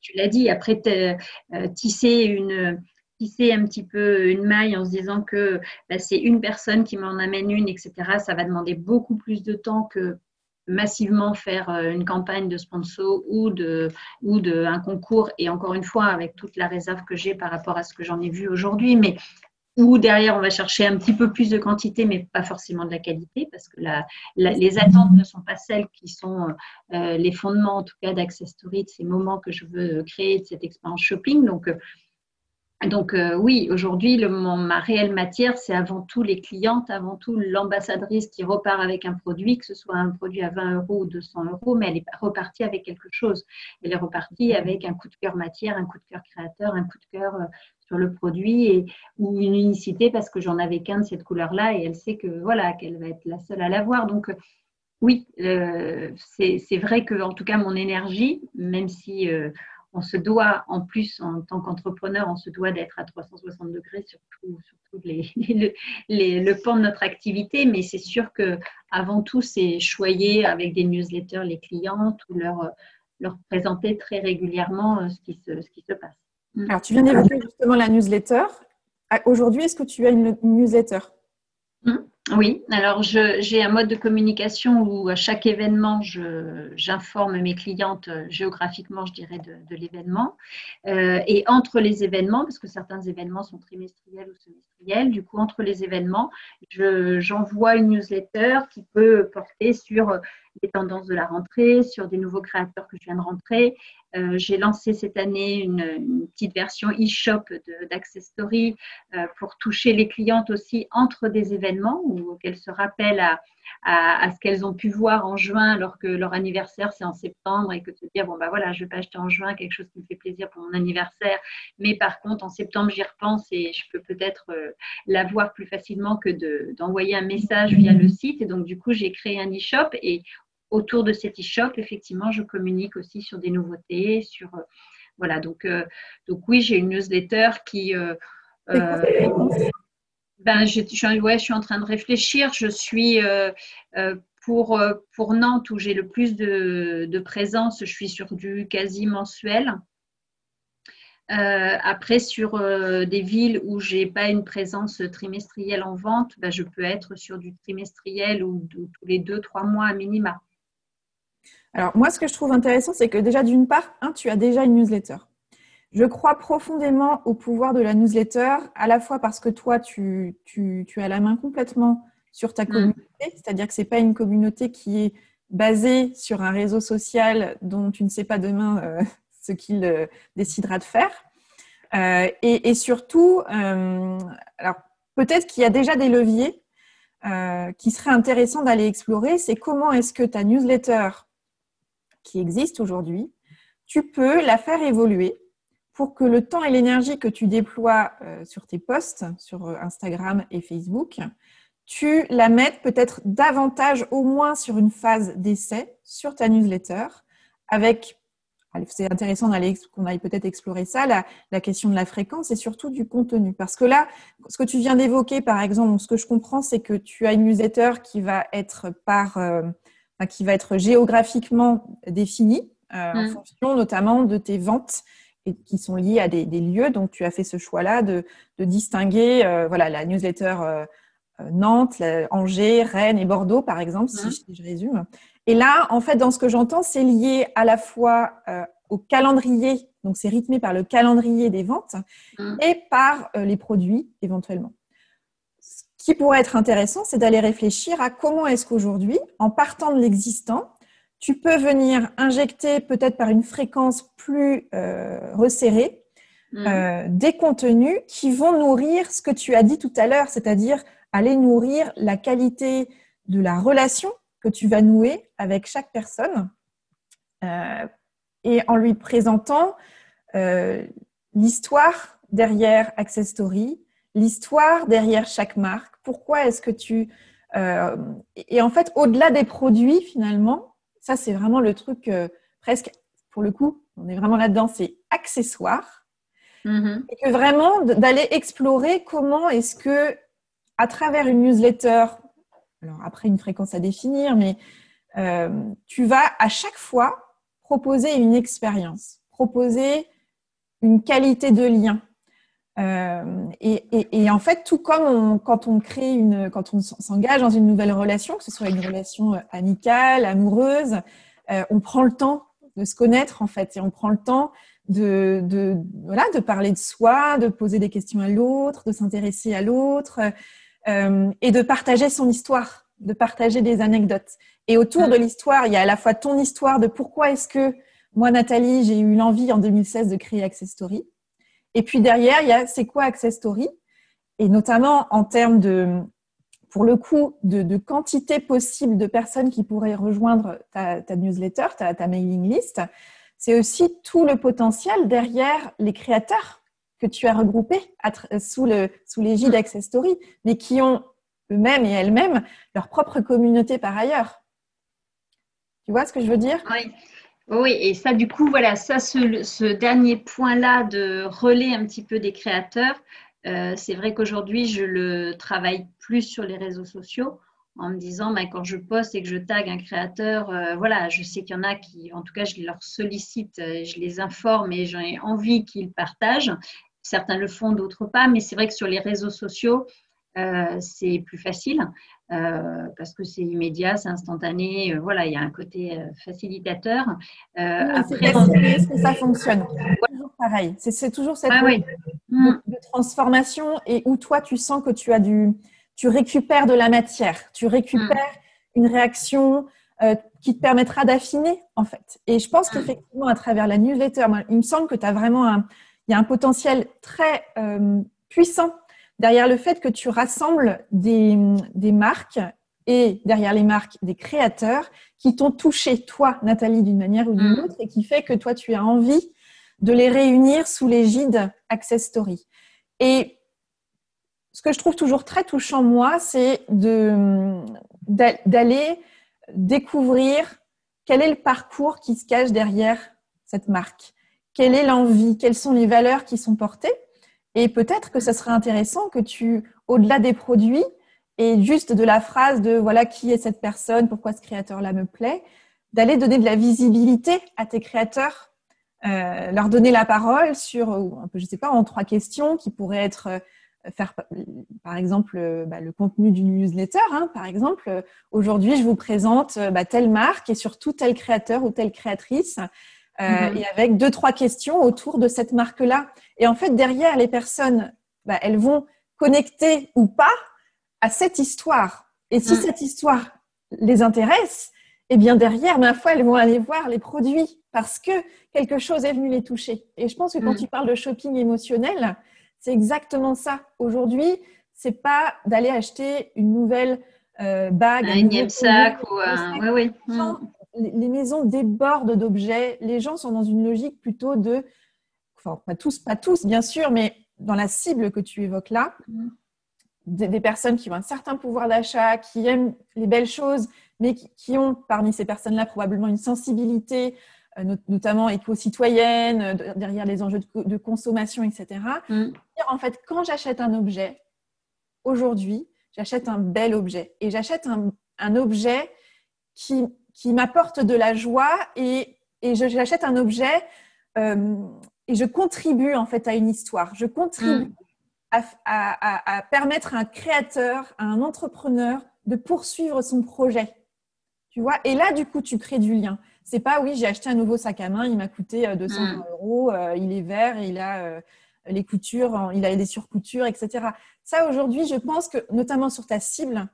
tu l'as dit, après, euh, tisser une tisser un petit peu une maille en se disant que bah, c'est une personne qui m'en amène une, etc., ça va demander beaucoup plus de temps que massivement faire euh, une campagne de sponsor ou de ou de un concours. Et encore une fois avec toute la réserve que j'ai par rapport à ce que j'en ai vu aujourd'hui mais ou derrière on va chercher un petit peu plus de quantité mais pas forcément de la qualité parce que la, les attentes ne sont pas celles qui sont euh, les fondements en tout cas d'Access Story de ces moments que je veux créer de cette expérience shopping. Donc euh, donc euh, oui, aujourd'hui, ma réelle matière, c'est avant tout les clientes, avant tout l'ambassadrice qui repart avec un produit, que ce soit un produit à 20 euros ou 200 euros, mais elle est repartie avec quelque chose. Elle est repartie avec un coup de cœur matière, un coup de cœur créateur, un coup de cœur euh, sur le produit ou une unicité parce que j'en avais qu'un de cette couleur-là et elle sait que voilà qu'elle va être la seule à l'avoir. Donc euh, oui, c'est vrai que en tout cas mon énergie, même si on se doit, en plus, en tant qu'entrepreneur, on se doit d'être à 360 degrés sur tout, [LAUGHS] les, le pan de notre activité, mais c'est sûr que avant tout, c'est choyer avec des newsletters les clients ou leur, leur présenter très régulièrement euh, ce qui se, ce qui se passe. Mm. Alors, tu viens d'évoquer justement la newsletter. ah, aujourd'hui, est-ce que tu as une, newsletter? Mmh. Oui, alors j'ai un mode de communication où à chaque événement, j'informe mes clientes euh, géographiquement, je dirais, de, l'événement. Euh, et entre les événements, parce que certains événements sont trimestriels ou semestriels, du coup, entre les événements, j'envoie une newsletter qui peut porter sur les tendances de la rentrée, sur des nouveaux créateurs que je viens de rentrer. Euh, j'ai lancé cette année une, petite version e-shop d'Access Story euh, pour toucher les clientes aussi entre des événements ou qu'elles se rappellent à, à, ce qu'elles ont pu voir en juin alors que leur anniversaire c'est en septembre et que de se dire bon bah voilà je vais pas acheter en juin quelque chose qui me fait plaisir pour mon anniversaire mais par contre en septembre j'y repense et je peux peut-être euh, la voir plus facilement que d'envoyer un message via le site et donc du coup j'ai créé un e-shop et autour de cet e-shop, effectivement, je communique aussi sur des nouveautés, sur euh, voilà. Donc, euh, donc oui, j'ai une newsletter qui euh, ben, je, je, ouais, je suis en train de réfléchir. Je suis pour, pour Nantes où j'ai le plus de, de, présence, je suis sur du quasi mensuel. après, sur des villes où j'ai pas une présence trimestrielle en vente, ben, je peux être sur du trimestriel ou, ou tous les deux, trois mois à minima. Alors, moi, ce que je trouve intéressant, c'est que déjà, d'une part, tu as déjà une newsletter. Je crois profondément au pouvoir de la newsletter, à la fois parce que toi, tu, as la main complètement sur ta mm. communauté, c'est-à-dire que ce n'est pas une communauté qui est basée sur un réseau social dont tu ne sais pas demain euh, [LAUGHS] ce qu'il euh, décidera de faire. Euh, et, surtout, alors peut-être qu'il y a déjà des leviers qui seraient intéressants d'aller explorer, c'est comment est-ce que ta newsletter qui existe aujourd'hui, tu peux la faire évoluer pour que le temps et l'énergie que tu déploies euh, sur tes posts, sur euh, Instagram et Facebook, tu la mettes peut-être davantage, au moins sur une phase d'essai, sur ta newsletter, avec, c'est intéressant qu'on aille peut-être explorer ça, la, question de la fréquence et surtout du contenu. Parce que là, ce que tu viens d'évoquer, par exemple, ce que je comprends, c'est que tu as une newsletter qui va être par... Euh, qui va être géographiquement définie euh, en mm. fonction notamment de tes ventes et qui sont liées à des, lieux. Donc, tu as fait ce choix-là de, distinguer euh, voilà, la newsletter euh, Nantes, Angers, Rennes et Bordeaux, par exemple, si, mm. je, résume. Et là, en fait, dans ce que j'entends, c'est lié à la fois au calendrier, donc c'est rythmé par le calendrier des ventes mm. et par les produits éventuellement qui pourrait être intéressant, c'est d'aller réfléchir à comment est-ce qu'aujourd'hui, en partant de l'existant, tu peux venir injecter peut-être par une fréquence plus euh, resserrée mm. euh, des contenus qui vont nourrir ce que tu as dit tout à l'heure, c'est-à-dire aller nourrir la qualité de la relation que tu vas nouer avec chaque personne euh, et en lui présentant l'histoire derrière Access Story, l'histoire derrière chaque marque, pourquoi est-ce que tu... Euh, et en fait, au-delà des produits, finalement, ça c'est vraiment le truc euh, presque, pour le coup, on est vraiment là-dedans, c'est accessoire. Mm-hmm. Et que vraiment d'aller explorer comment est-ce que, à travers une newsletter, alors après une fréquence à définir, mais euh, tu vas à chaque fois proposer une expérience, proposer une qualité de lien, euh, et, en fait, tout comme quand on crée une, quand on s'engage dans une nouvelle relation, que ce soit une relation euh, amicale, amoureuse, euh, on prend le temps de se connaître en fait, et on prend le temps de, de voilà, de parler de soi, de poser des questions à l'autre, de s'intéresser à l'autre, et de partager son histoire, de partager des anecdotes. Et autour de l'histoire, il y a à la fois ton histoire de pourquoi est-ce que moi, Nathalie, j'ai eu l'envie en 2016 de créer Access Story et puis derrière, il y a c'est quoi Access Story? Et notamment en termes de, pour le coup, de, quantité possible de personnes qui pourraient rejoindre ta, newsletter, ta, mailing list, c'est aussi tout le potentiel derrière les créateurs que tu as regroupés sous, le, sous l'égide d'Access Story, mais qui ont eux-mêmes et elles-mêmes leur propre communauté par ailleurs. Tu vois ce que je veux dire? Oui. Oui, et ça, du coup, voilà, ça, ce, dernier point-là de relais un petit peu des créateurs, euh, c'est vrai qu'aujourd'hui, je le travaille plus sur les réseaux sociaux en me disant, bah, quand je poste et que je tag un créateur, euh, voilà, je sais qu'il y en a qui, en tout cas, je leur sollicite, euh, je les informe et j'ai envie qu'ils partagent. certains le font, d'autres pas, mais c'est vrai que sur les réseaux sociaux, c'est plus facile parce que c'est immédiat, c'est instantané. voilà, il y a un côté facilitateur. après, est-ce que ça fonctionne Toujours pareil. C'est toujours cette ah, de, transformation et où toi, tu sens que tu as du, tu récupères de la matière, tu récupères mm. une réaction euh, qui te permettra d'affiner en fait. Et je pense mm. qu'effectivement, à travers la newsletter, il me semble que tu as vraiment un, il y a un potentiel très euh, puissant derrière le fait que tu rassembles des, des marques et derrière les marques des créateurs qui t'ont touché, toi, Nathalie, d'une manière ou d'une mm. autre, et qui fait que toi, tu as envie de les réunir sous l'égide Access Story. Et ce que je trouve toujours très touchant, moi, c'est d'aller découvrir quel est le parcours qui se cache derrière cette marque. Quelle est l'envie? Quelles sont les valeurs qui sont portées? Et peut-être que ce serait intéressant que tu, au-delà des produits, et juste de la phrase de voilà qui est cette personne, pourquoi ce créateur-là me plaît, d'aller donner de la visibilité à tes créateurs, euh, leur donner la parole sur, un peu, je sais pas, en trois questions qui pourraient être euh, faire par exemple euh, bah, le contenu d'une newsletter. Hein, par exemple, aujourd'hui, je vous présente bah, telle marque et surtout tel créateur ou telle créatrice. Mm-hmm. Et avec deux, trois questions autour de cette marque-là. Et en fait, derrière, les personnes, bah, elles vont connecter ou pas à cette histoire. Et si mm. cette histoire les intéresse, eh bien derrière, ma foi, elles vont aller voir les produits parce que quelque chose est venu les toucher. Et je pense que quand mm. tu parles de shopping émotionnel, c'est exactement ça. Aujourd'hui, c'est pas d'aller acheter une nouvelle euh, bague, un énième sac ou un... oui, oui. Les maisons débordent d'objets. Les gens sont dans une logique plutôt de, enfin pas tous, pas tous bien sûr, mais dans la cible que tu évoques là, mm. des, personnes qui ont un certain pouvoir d'achat, qui aiment les belles choses, mais qui ont parmi ces personnes-là probablement une sensibilité euh, notamment éco-citoyenne, euh, derrière les enjeux de, consommation, etc. Mm. En fait, quand j'achète un objet, aujourd'hui, j'achète un bel objet et j'achète un, objet qui, qui m'apporte de la joie et, et j'achète un objet euh, et je contribue en fait à une histoire. Je contribue mm. à, à, à, permettre à un créateur, à un entrepreneur de poursuivre son projet. Tu vois? Et là, du coup, tu crées du lien. C'est pas oui, j'ai acheté un nouveau sac à main, il m'a coûté 200 euh, mm. euros, euh, il est vert il a euh, les coutures, il a des surcoutures, etc. Ça aujourd'hui, je pense que notamment sur ta cible,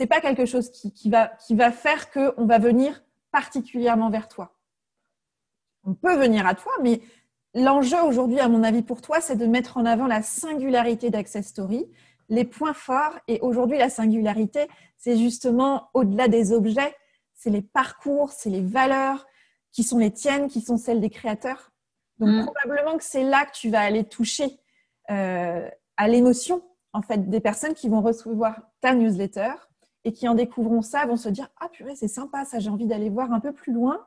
c'est pas quelque chose qui, va, qui va faire qu'on va venir particulièrement vers toi. On peut venir à toi, mais l'enjeu aujourd'hui, à mon avis, pour toi, c'est de mettre en avant la singularité d'Access Story, les points forts. Et aujourd'hui, la singularité, c'est justement au-delà des objets, c'est les parcours, c'est les valeurs qui sont les tiennes, qui sont celles des créateurs. Donc mm. probablement que c'est là que tu vas aller toucher euh, à l'émotion en fait des personnes qui vont recevoir ta newsletter et qui en découvront ça vont se dire ah purée c'est sympa ça j'ai envie d'aller voir un peu plus loin.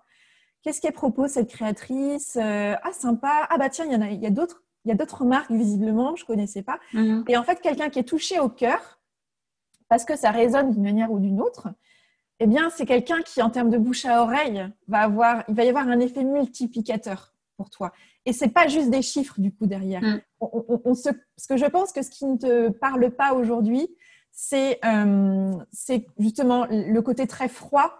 Qu'est-ce qu'elle propose cette créatrice euh, Ah sympa ah bah tiens il y en a il y a d'autres il y a d'autres marques visiblement je connaissais pas. Mm. Et en fait quelqu'un qui est touché au cœur parce que ça résonne d'une manière ou d'une autre eh bien, c'est quelqu'un qui, en termes de bouche à oreille, va avoir, il va y avoir un effet multiplicateur pour toi. Et c'est pas juste des chiffres du coup derrière. Mm. On, ce que je pense que ce qui ne te parle pas aujourd'hui, c'est euh, justement le côté très froid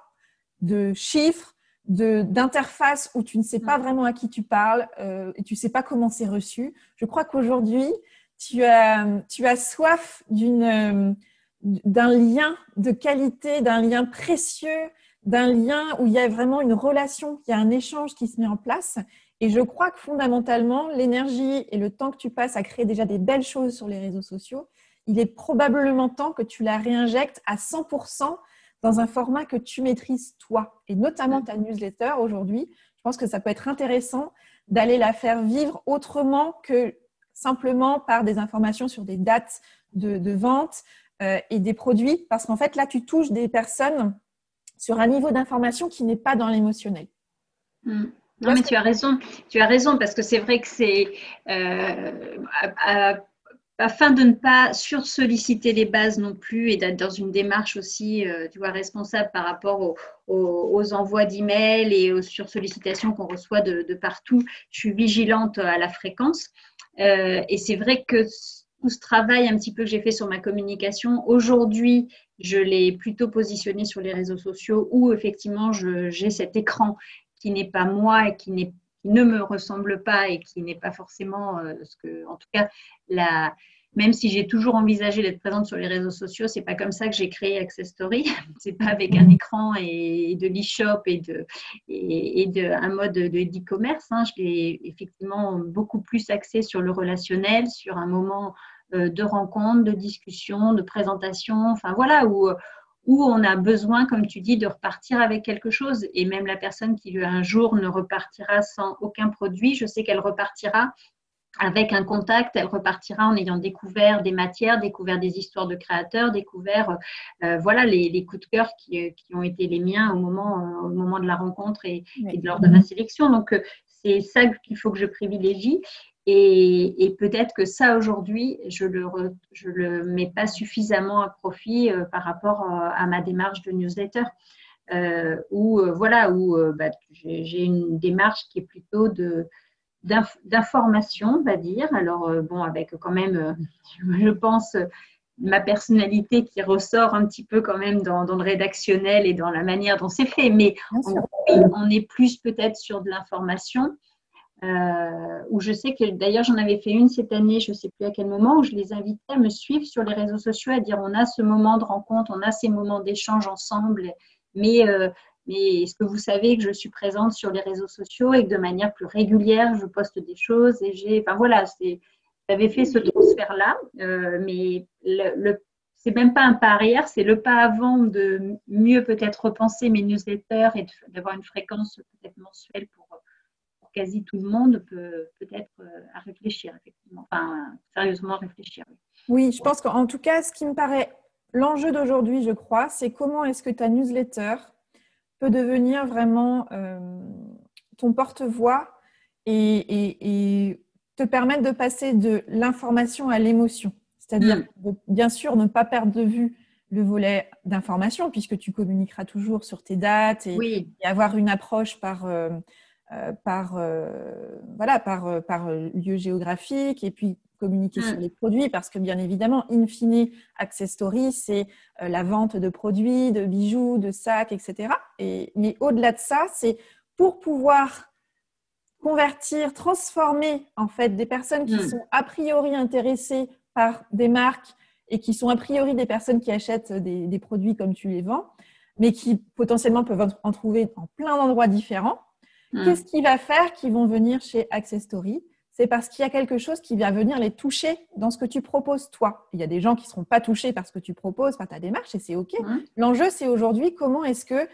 de chiffres, d'interface où tu ne sais pas mm. vraiment à qui tu parles euh, et tu sais pas comment c'est reçu. Je crois qu'aujourd'hui, tu as, tu as soif d'un lien de qualité, d'un lien précieux, d'un lien où il y a vraiment une relation, il y a un échange qui se met en place. Et je crois que fondamentalement, l'énergie et le temps que tu passes à créer déjà des belles choses sur les réseaux sociaux, il est probablement temps que tu la réinjectes à 100% dans un format que tu maîtrises toi, et notamment ta newsletter aujourd'hui. Je pense que ça peut être intéressant d'aller la faire vivre autrement que simplement par des informations sur des dates de, de vente, euh, et des produits, parce qu'en fait, là, tu touches des personnes sur un niveau d'information qui n'est pas dans l'émotionnel. Hmm. Non, mais tu as raison. Tu as raison parce que c'est vrai que c'est euh, afin de ne pas sursolliciter les bases non plus et d'être dans une démarche aussi, euh, responsable par rapport aux, envois d'emails et aux sursollicitations qu'on reçoit de, partout, je suis vigilante à la fréquence. Euh, et c'est vrai que tout ce travail un petit peu que j'ai fait sur ma communication, aujourd'hui, je l'ai plutôt positionné sur les réseaux sociaux où effectivement j'ai cet écran qui n'est pas moi et qui n'est ne me ressemble pas et qui n'est pas forcément euh, ce que, en tout cas, la, même si j'ai toujours envisagé d'être présente sur les réseaux sociaux, c'est pas comme ça que j'ai créé Access Story. [LAUGHS] c'est pas avec un écran et de l'e-shop et de et, de un mode de e-commerce. Hein. Je l'ai effectivement beaucoup plus axé sur le relationnel, sur un moment euh, de rencontre, de discussion, de présentation. Enfin voilà où où on a besoin, comme tu dis, de repartir avec quelque chose. Et même la personne qui un jour ne repartira sans aucun produit, je sais qu'elle repartira avec un contact, elle repartira en ayant découvert des matières, découvert des histoires de créateurs, découvert euh, voilà les, coups de cœur qui, ont été les miens au moment, au moment de la rencontre et, et lors de la sélection. Donc, euh, c'est ça qu'il faut que je privilégie. Et, peut-être que ça, aujourd'hui, je ne le, je le mets pas suffisamment à profit euh, par rapport euh, à ma démarche de newsletter. Euh, où, voilà, où bah, j'ai une démarche qui est plutôt de, d'information, on va dire. Alors, bon, avec quand même, [LAUGHS] je pense, ma personnalité qui ressort un petit peu quand même dans, dans le rédactionnel et dans la manière dont c'est fait. Mais on, on, est plus peut-être sur de l'information euh, où je sais que d'ailleurs j'en avais fait une cette année, je ne sais plus à quel moment, où je les invitais à me suivre sur les réseaux sociaux, à dire on a ce moment de rencontre, on a ces moments d'échange ensemble, mais, euh, est-ce que vous savez que je suis présente sur les réseaux sociaux et que de manière plus régulière, je poste des choses et j'ai, enfin voilà, j'avais fait ce transfert-là, euh, mais le, le c'est même pas un pas arrière, c'est le pas avant de mieux peut-être repenser mes newsletters et d'avoir une fréquence peut-être mensuelle pour quasi tout le monde peut peut-être euh, à réfléchir, effectivement. Enfin, sérieusement réfléchir. Oui, je pense qu'en tout cas, ce qui me paraît l'enjeu d'aujourd'hui, je crois, c'est comment est-ce que ta newsletter peut devenir vraiment euh, ton porte-voix et, te permettre de passer de l'information à l'émotion. C'est-à-dire, mm. bien sûr, ne pas perdre de vue le volet d'information, puisque tu communiqueras toujours sur tes dates et, avoir une approche par, euh, euh, par, euh, voilà, par, euh, par lieu géographique et puis communiquer sur mm. les produits parce que bien évidemment, in fine, Access Story, c'est la vente de produits, de bijoux, de sacs, etc. Et, mais au-delà de ça, c'est pour pouvoir convertir, transformer en fait des personnes qui mm. sont a priori intéressées par des marques et qui sont a priori des personnes qui achètent des, des produits comme tu les vends, mais qui potentiellement peuvent en trouver en plein d'endroits différents. Hmm. Qu'est-ce qui va faire qu'ils vont venir chez Access Story? C'est parce qu'il y a quelque chose qui va venir les toucher dans ce que tu proposes toi. Il y a des gens qui ne seront pas touchés par ce que tu proposes, par ta démarche, et c'est OK. Hmm. L'enjeu, c'est aujourd'hui comment est-ce que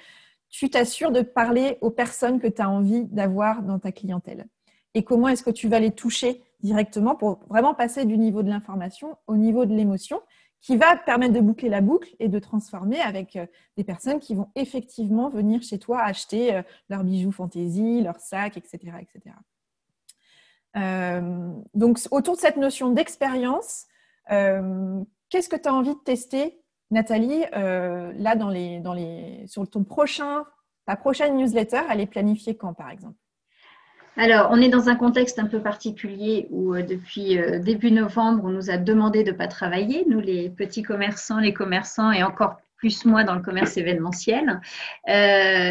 tu t'assures de parler aux personnes que tu as envie d'avoir dans ta clientèle? Et comment est-ce que tu vas les toucher directement pour vraiment passer du niveau de l'information au niveau de l'émotion? Qui va permettre de boucler la boucle et de transformer avec euh, des personnes qui vont effectivement venir chez toi acheter euh, leurs bijoux fantaisie, leurs sacs, etc. etc. Euh, donc, autour de cette notion d'expérience, qu'est-ce que tu as envie de tester, Nathalie, là, dans les, dans les, sur ton prochain, ta prochaine newsletter, elle est planifiée quand, par exemple? Alors, on est dans un contexte un peu particulier où euh, depuis euh, début novembre, on nous a demandé de ne pas travailler, nous les petits commerçants, les commerçants et encore plus moi dans le commerce événementiel. Euh,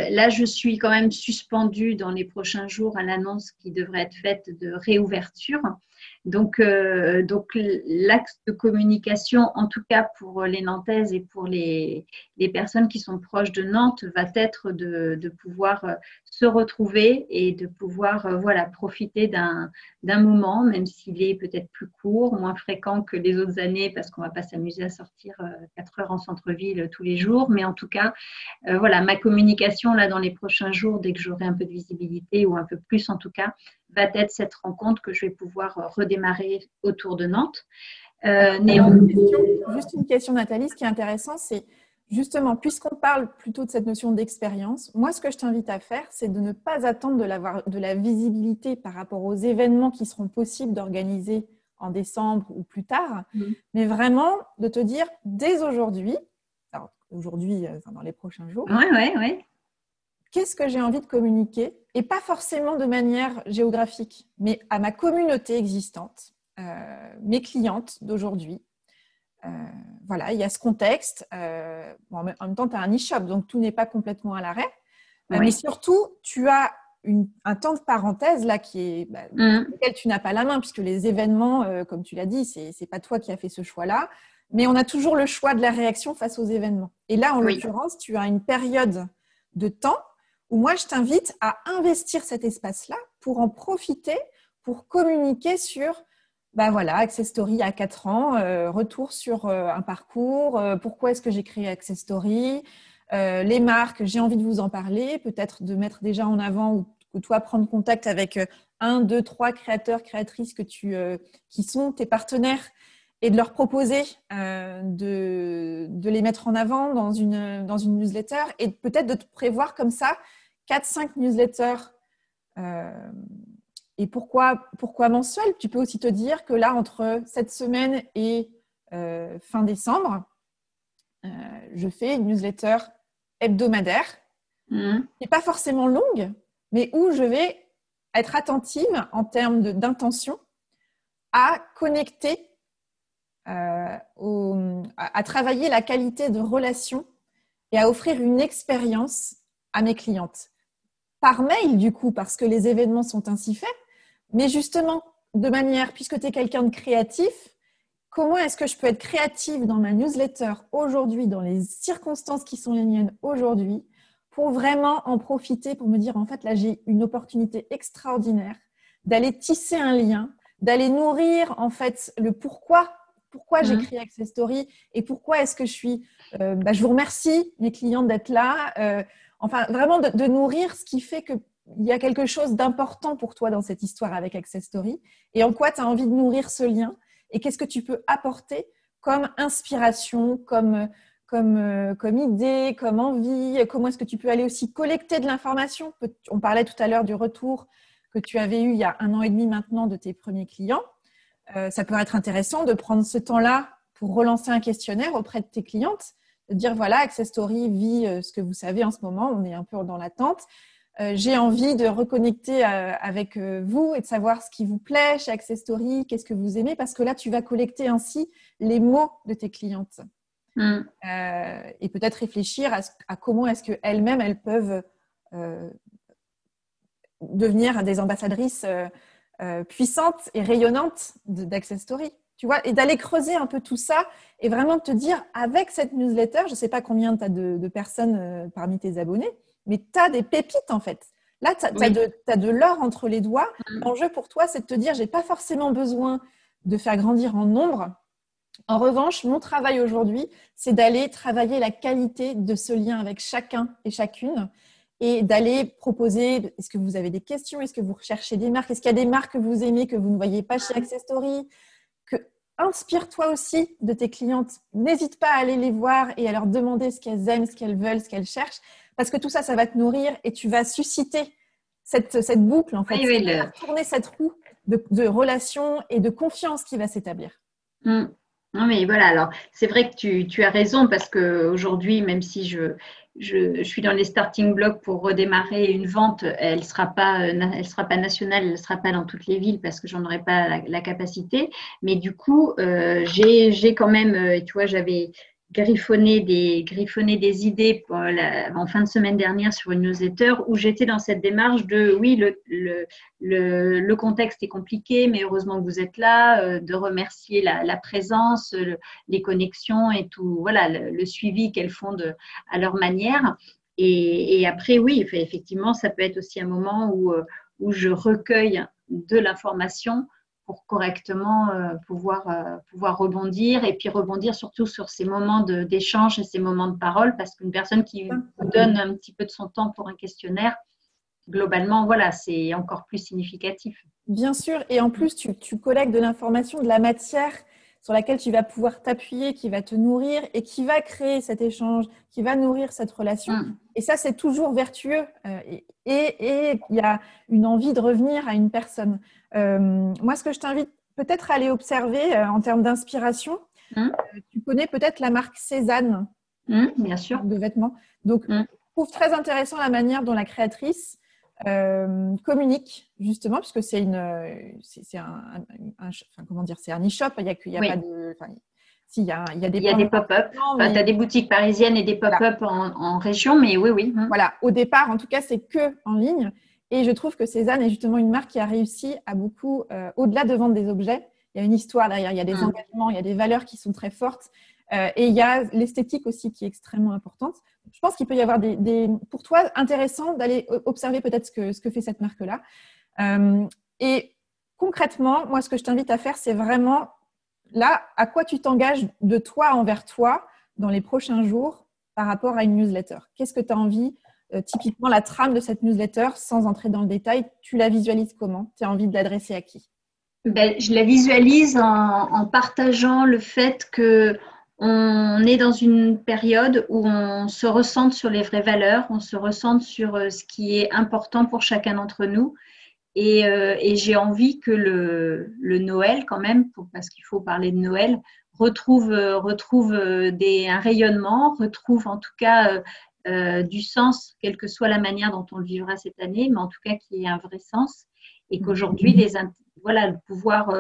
là, je suis quand même suspendue dans les prochains jours à l'annonce qui devrait être faite de réouverture. Donc, donc l'axe de communication, en tout cas pour les Nantaises et pour les, personnes qui sont proches de Nantes, va être de, pouvoir se retrouver et de pouvoir euh, voilà, profiter d'un moment, même s'il est peut-être plus court, moins fréquent que les autres années, parce qu'on ne va pas s'amuser à sortir 4 heures en centre-ville tous les jours. Mais en tout cas, voilà, ma communication là dans les prochains jours, dès que j'aurai un peu de visibilité ou un peu plus en tout cas, va être cette rencontre que je vais pouvoir euh, redémarrer autour de Nantes. Euh, juste une question, Nathalie. Ce qui est intéressant, c'est justement, puisqu'on parle plutôt de cette notion d'expérience, moi, ce que je t'invite à faire, c'est de ne pas attendre de, de la visibilité par rapport aux événements qui seront possibles d'organiser en décembre ou plus tard, mmh. mais vraiment de te dire dès aujourd'hui, aujourd'hui, euh, dans les prochains jours, ouais, ouais, ouais. qu'est-ce que j'ai envie de communiquer et pas forcément de manière géographique, mais à ma communauté existante, euh, mes clientes d'aujourd'hui. Euh, voilà, il y a ce contexte. en même temps, tu as un e-shop, donc tout n'est pas complètement à l'arrêt. Mais surtout, tu as un temps de parenthèse là qui est bah, mmh. lequel tu n'as pas la main puisque les événements, euh, comme tu l'as dit, c'est n'est pas toi qui as fait ce choix-là, mais on a toujours le choix de la réaction face aux événements. Et là, en l'occurrence, tu as une période de temps où moi je t'invite à investir cet espace-là pour en profiter, pour communiquer sur bah voilà, Access Story à 4 ans, euh, retour sur euh, un parcours, pourquoi est-ce que j'ai créé Access Story, euh, les marques, j'ai envie de vous en parler, peut-être de mettre déjà en avant ou, toi prendre contact avec euh, un, deux, trois créateurs, créatrices euh, qui sont tes partenaires et de leur proposer de, les mettre en avant dans une, dans une newsletter et peut-être de prévoir comme ça 4-5 newsletters. Et pourquoi, pourquoi mensuel? Tu peux aussi te dire que là, entre cette semaine et fin décembre, je fais une newsletter hebdomadaire, mmh. qui n'est pas forcément longue, mais où je vais être attentive en termes d'intention à connecter, euh, à, travailler la qualité de relation et à offrir une expérience à mes clientes. Par mail, du coup, parce que les événements sont ainsi faits, mais justement, de manière, puisque tu es quelqu'un de créatif, comment est-ce que je peux être créative dans ma newsletter aujourd'hui, dans les circonstances qui sont les miennes aujourd'hui, pour vraiment en profiter, pour me dire, en fait, là, j'ai une opportunité extraordinaire d'aller tisser un lien, d'aller nourrir, en fait, le pourquoi, pourquoi j'ai mmh. créé Access Story et pourquoi est-ce que je suis... Euh, bah, je vous remercie, mes clients, d'être là. Euh, enfin, vraiment de, de, nourrir ce qui fait qu'il y a quelque chose d'important pour toi dans cette histoire avec Access Story et en quoi tu as envie de nourrir ce lien? Et qu'est-ce que tu peux apporter comme inspiration, comme, comme, euh, comme idée, comme envie, comment est-ce que tu peux aller aussi collecter de l'information? On parlait tout à l'heure du retour que tu avais eu il y a un an et demi maintenant de tes premiers clients. Euh, ça peut être intéressant de prendre ce temps-là pour relancer un questionnaire auprès de tes clientes, de dire voilà, Access Story vit euh, ce que vous savez en ce moment, on est un peu dans l'attente. Euh, j'ai envie de reconnecter euh, avec euh, vous et de savoir ce qui vous plaît chez Access Story, qu'est-ce que vous aimez, parce que là, tu vas collecter ainsi les mots de tes clientes. Mm. et peut-être réfléchir à, comment est-ce qu'elles-mêmes, elles peuvent devenir des ambassadrices puissantes et rayonnantes d'Access Story. Tu vois, et d'aller creuser un peu tout ça et vraiment te dire, avec cette newsletter, je ne sais pas combien tu as de personnes parmi tes abonnés, mais tu as des pépites en fait. Là, tu as, de l'or entre les doigts. Mm. L'enjeu pour toi, c'est de te dire, j'ai pas forcément besoin de faire grandir en nombre. En revanche, mon travail aujourd'hui, c'est d'aller travailler la qualité de ce lien avec chacun et chacune et d'aller proposer, est-ce que vous avez des questions, est-ce que vous recherchez des marques, est-ce qu'il y a des marques que vous aimez que vous ne voyez pas chez Access Story que Inspire-toi aussi de tes clientes. N'hésite pas à aller les voir et à leur demander ce qu'elles aiment, ce qu'elles veulent, ce qu'elles cherchent. Parce que tout ça, ça va te nourrir et tu vas susciter cette, cette boucle, en fait. tourner cette roue de, de relation et de confiance qui va s'établir. Mm. Non, mais voilà, alors c'est vrai que tu, tu as raison parce qu'aujourd'hui, même si je, je, suis dans les starting blocks pour redémarrer une vente, elle ne sera, pas, elle sera pas nationale, elle ne sera pas dans toutes les villes parce que j'en aurai pas la, capacité. Mais du coup, euh, j'ai quand même, euh, tu vois, j'avais griffonner des, des idées en fin de semaine dernière sur une newsletter où j'étais dans cette démarche de oui, le, le, le, contexte est compliqué, mais heureusement que vous êtes là, euh, de remercier la, la présence, les connexions et tout, voilà, le, suivi qu'elles font à leur manière. Et, et, après, oui, effectivement, ça peut être aussi un moment où, euh, où je recueille de l'information pour correctement euh, pouvoir, euh, pouvoir rebondir et puis rebondir surtout sur ces moments d'échange et ces moments de parole parce qu'une personne qui vous donne un petit peu de son temps pour un questionnaire, globalement, voilà, c'est encore plus significatif. Bien sûr, et en plus, tu, tu collectes de l'information, de la matière sur laquelle tu vas pouvoir t'appuyer, qui va te nourrir et qui va créer cet échange, qui va nourrir cette relation. Mm. Et ça, c'est toujours vertueux. Euh, et il y a une envie de revenir à une personne. Euh, moi, ce que je t'invite peut-être aller observer en termes d'inspiration. Hum. tu connais peut-être la marque Cézanne hum, Bien sûr. De vêtements. Donc, je trouve très intéressant la manière dont la créatrice communique justement, puisque c'est une, c'est un, comment dire, c'est un e-shop. Il y a, il y a pas de, il y a, des, pop-up. tu as des boutiques parisiennes et des pop-up en, région, mais oui, oui. Hein. Voilà, au départ, en tout cas, c'est que en ligne. Et je trouve que Cézanne est justement une marque qui a réussi à beaucoup, euh, au-delà de vendre des objets, il y a une histoire derrière, il y a des mmh. engagements, il y a des valeurs qui sont très fortes. Euh, et il y a l'esthétique aussi qui est extrêmement importante. Je pense qu'il peut y avoir des, pour toi, intéressant d'aller observer peut-être ce que, ce que fait cette marque-là. Euh, et concrètement, moi, ce que je t'invite à faire, c'est vraiment là, à quoi tu t'engages de toi envers toi dans les prochains jours par rapport à une newsletter? Qu'est-ce que tu as envie euh, Typiquement, la trame de cette newsletter, sans entrer dans le détail, tu la visualises comment? Tu as envie de l'adresser à qui? Ben, Je la visualise en, partageant le fait que on est dans une période où on se ressente sur les vraies valeurs, on se ressente sur euh, ce qui est important pour chacun d'entre nous euh, et, j'ai envie que le, Noël, quand même, parce qu'il faut parler de Noël, retrouve, euh, retrouve euh, des, un rayonnement, retrouve en tout cas du sens, quelle que soit la manière dont on le vivra cette année, mais en tout cas qu'il y ait un vrai sens. Et qu'aujourd'hui, les, voilà, pouvoir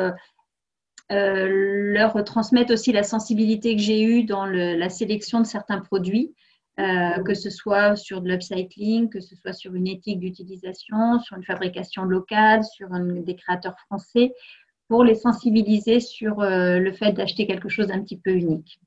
leur retransmettre aussi la sensibilité que j'ai eue dans la sélection de certains produits. Euh, que ce soit sur de l'upcycling, que ce soit sur une éthique d'utilisation, sur une fabrication locale, sur des créateurs français, pour les sensibiliser sur euh, le fait d'acheter quelque chose d'un petit peu unique.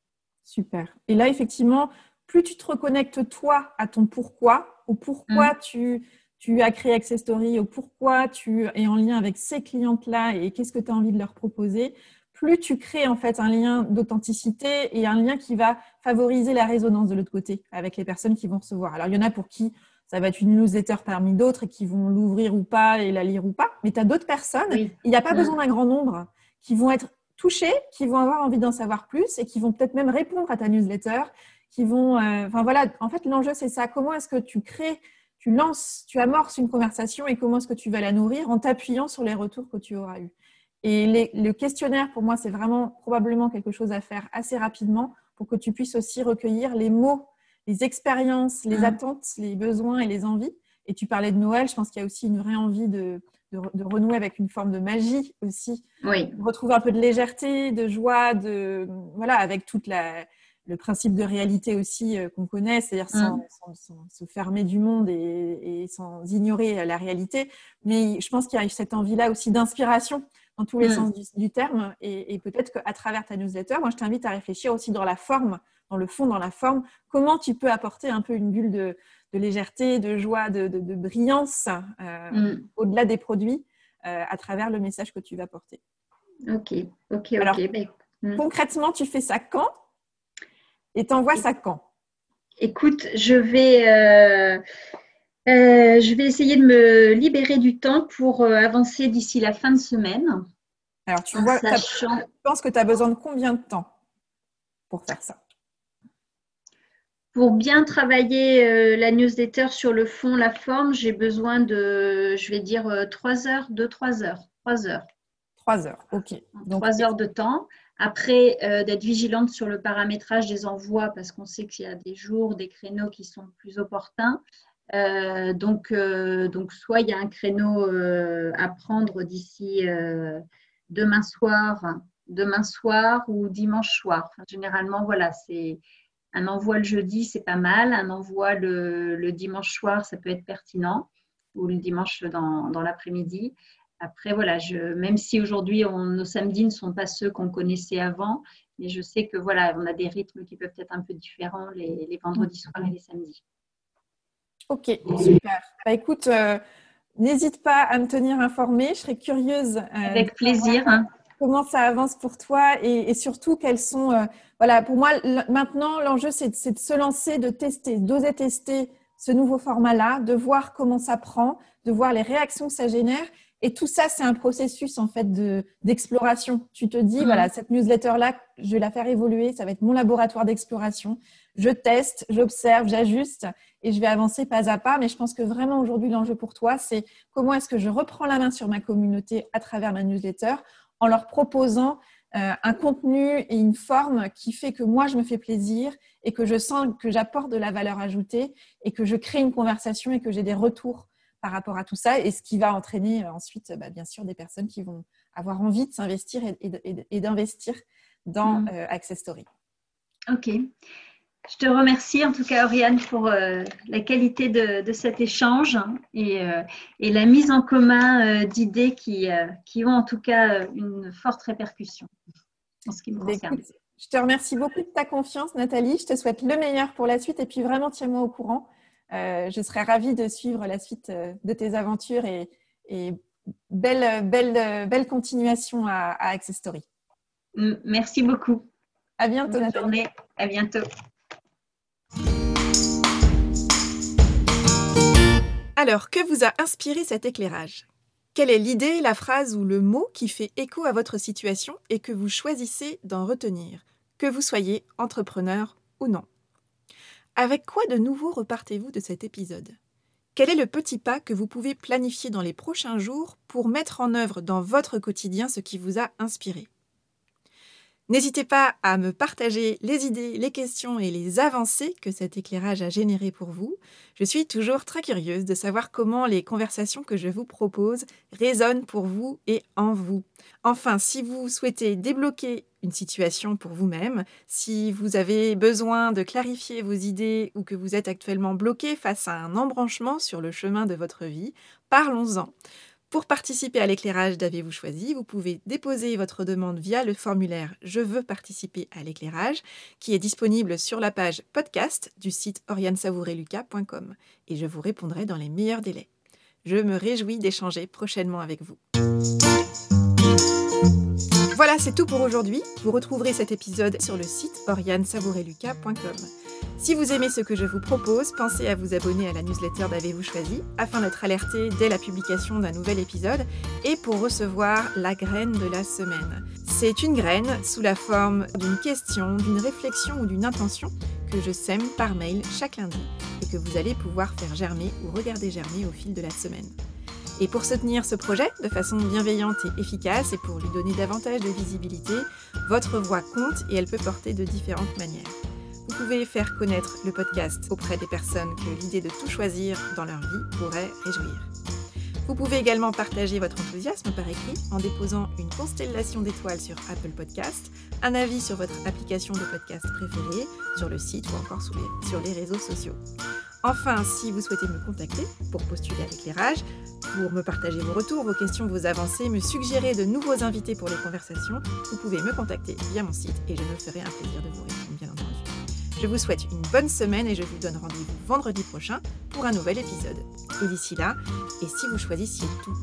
Super. Et là, effectivement, plus tu te reconnectes toi à ton pourquoi, au pourquoi mm. tu, tu as créé Access Story, au pourquoi tu es en lien avec ces clientes-là et qu'est-ce que tu as envie de leur proposer, plus tu crées en fait un lien d'authenticité et un lien qui va favoriser la résonance de l'autre côté avec les personnes qui vont recevoir. Alors il y en a pour qui ça va être une newsletter parmi d'autres et qui vont l'ouvrir ou pas et la lire ou pas, mais tu as d'autres personnes, il n'y a pas besoin d'un grand nombre, qui vont être touchées, qui vont avoir envie d'en savoir plus et qui vont peut-être même répondre à ta newsletter, qui vont... Euh, enfin voilà, en fait l'enjeu c'est ça, comment est-ce que tu crées tu lances, tu amorces une conversation et comment est-ce que tu vas la nourrir en t'appuyant sur les retours que tu auras eus. Et le questionnaire, pour moi, c'est vraiment probablement quelque chose à faire assez rapidement pour que tu puisses aussi recueillir les mots, les expériences, les mmh. attentes, les besoins et les envies. Et tu parlais de Noël, je pense qu'il y a aussi une vraie envie de, de, renouer avec une forme de magie aussi. Oui. retrouver un peu de légèreté, de joie, de, voilà, avec toute la, le principe de réalité aussi euh, qu'on connaît, c'est-à-dire sans, mmh. se fermer du monde et, et, sans ignorer la réalité. Mais je pense qu'il y a cette envie-là aussi d'inspiration dans tous les mm. sens du, terme. Et, peut-être qu'à travers ta newsletter, moi, je t'invite à réfléchir aussi dans la forme, dans le fond, dans la forme, comment tu peux apporter un peu une bulle de, légèreté, de joie, de, brillance euh, mm. au-delà des produits euh, à travers le message que tu vas porter. Ok, ok, ok. Mm. Concrètement, tu fais ça quand? Et t'envoies ça quand? Écoute, je vais. Euh, euh, je vais essayer de me libérer du temps pour euh, avancer d'ici la fin de semaine. Alors, tu vois, penses que tu as besoin de combien de temps pour faire ça? Pour bien travailler la newsletter sur le fond, la forme, j'ai besoin de, je vais dire, 3 heures, 2-3 heures. 3 heures. 3 heures, ok. Donc, 3 heures de temps. Après, d'être vigilante sur le paramétrage des envois parce qu'on sait qu'il y a des jours, des créneaux qui sont plus opportuns. Euh, donc, euh, donc, soit il y a un créneau euh, à prendre d'ici demain soir, demain soir ou dimanche soir. généralement, voilà, c'est un envoi le jeudi, c'est pas mal. Un envoi le, dimanche soir, ça peut être pertinent, ou le dimanche dans l'après-midi. Après, voilà, je, même si aujourd'hui nos samedis ne sont pas ceux qu'on connaissait avant, mais je sais que voilà, on a des rythmes qui peuvent être un peu différents les, les vendredis soirs et les samedis. Ok, super. Bah, écoute, euh, n'hésite pas à me tenir informée. Je serais curieuse. Euh, Avec plaisir. Hein. Comment ça avance pour toi et, surtout quels sont. Euh, voilà, pour moi, maintenant, l'enjeu, c'est de se lancer, de tester, d'oser tester ce nouveau format-là, de voir comment ça prend, de voir les réactions que ça génère. Et tout ça, c'est un processus en fait d'exploration. tu te dis, mmh. voilà, cette newsletter-là, je vais la faire évoluer, ça va être mon laboratoire d'exploration. Je teste, j'observe, j'ajuste et je vais avancer pas à pas. Mais je pense que vraiment aujourd'hui, l'enjeu pour toi, c'est comment est-ce que je reprends la main sur ma communauté à travers ma newsletter en leur proposant euh, un contenu et une forme qui fait que moi, je me fais plaisir et que je sens que j'apporte de la valeur ajoutée et que je crée une conversation et que j'ai des retours par rapport à tout ça et ce qui va entraîner euh, ensuite, bah, bien sûr, des personnes qui vont avoir envie de s'investir et, d'investir dans mmh. euh, Access Story. Ok. Je te remercie en tout cas, Oriane, pour la qualité de, cet échange et, la mise en commun d'idées qui, qui, ont en tout cas une forte répercussion en ce qui me bah, concerne. je te remercie beaucoup de ta confiance, Nathalie. Je te souhaite le meilleur pour la suite et puis vraiment tiens-moi au courant. Je serais ravie de suivre la suite de tes aventures et, belle, belle, belle continuation à, à Access Story. Merci beaucoup. À bientôt, Bonne Journée. À bientôt. Alors, que vous a inspiré cet éclairage? Quelle est l'idée, la phrase ou le mot qui fait écho à votre situation et que vous choisissez d'en retenir, que vous soyez entrepreneur ou non Avec quoi de nouveau repartez-vous de cet épisode? Quel est le petit pas que vous pouvez planifier dans les prochains jours pour mettre en œuvre dans votre quotidien ce qui vous a inspiré? N'hésitez pas à me partager les idées, les questions et les avancées que cet éclairage a généré pour vous. Je suis toujours très curieuse de savoir comment les conversations que je vous propose résonnent pour vous et en vous. Enfin, si vous souhaitez débloquer une situation pour vous-même, si vous avez besoin de clarifier vos idées ou que vous êtes actuellement bloqué face à un embranchement sur le chemin de votre vie, parlons-en. Pour participer à l'éclairage d'Avez-vous choisi, vous pouvez déposer votre demande via le formulaire Je veux participer à l'éclairage qui est disponible sur la page podcast du site oriansavoureluca.com et je vous répondrai dans les meilleurs délais. Je me réjouis d'échanger prochainement avec vous. Voilà, c'est tout pour aujourd'hui. Vous retrouverez cet épisode sur le site oriansavoureluca.com. Si vous aimez ce que je vous propose, pensez à vous abonner à la newsletter d'Avez-vous choisi afin d'être alerté dès la publication d'un nouvel épisode et pour recevoir la graine de la semaine. C'est une graine sous la forme d'une question, d'une réflexion ou d'une intention que je sème par mail chaque lundi et que vous allez pouvoir faire germer ou regarder germer au fil de la semaine. Et pour soutenir ce projet de façon bienveillante et efficace et pour lui donner davantage de visibilité, votre voix compte et elle peut porter de différentes manières. Vous pouvez faire connaître le podcast auprès des personnes que l'idée de tout choisir dans leur vie pourrait réjouir. Vous pouvez également partager votre enthousiasme par écrit en déposant une constellation d'étoiles sur Apple Podcast, un avis sur votre application de podcast préférée, sur le site ou encore sur les réseaux sociaux. Enfin, si vous souhaitez me contacter pour postuler à l'éclairage, pour me partager vos retours, vos questions, vos avancées, me suggérer de nouveaux invités pour les conversations, vous pouvez me contacter via mon site et je me ferai un plaisir de vous répondre. Je vous souhaite une bonne semaine et je vous donne rendez-vous vendredi prochain pour un nouvel épisode. Et d'ici là, et si vous choisissiez tout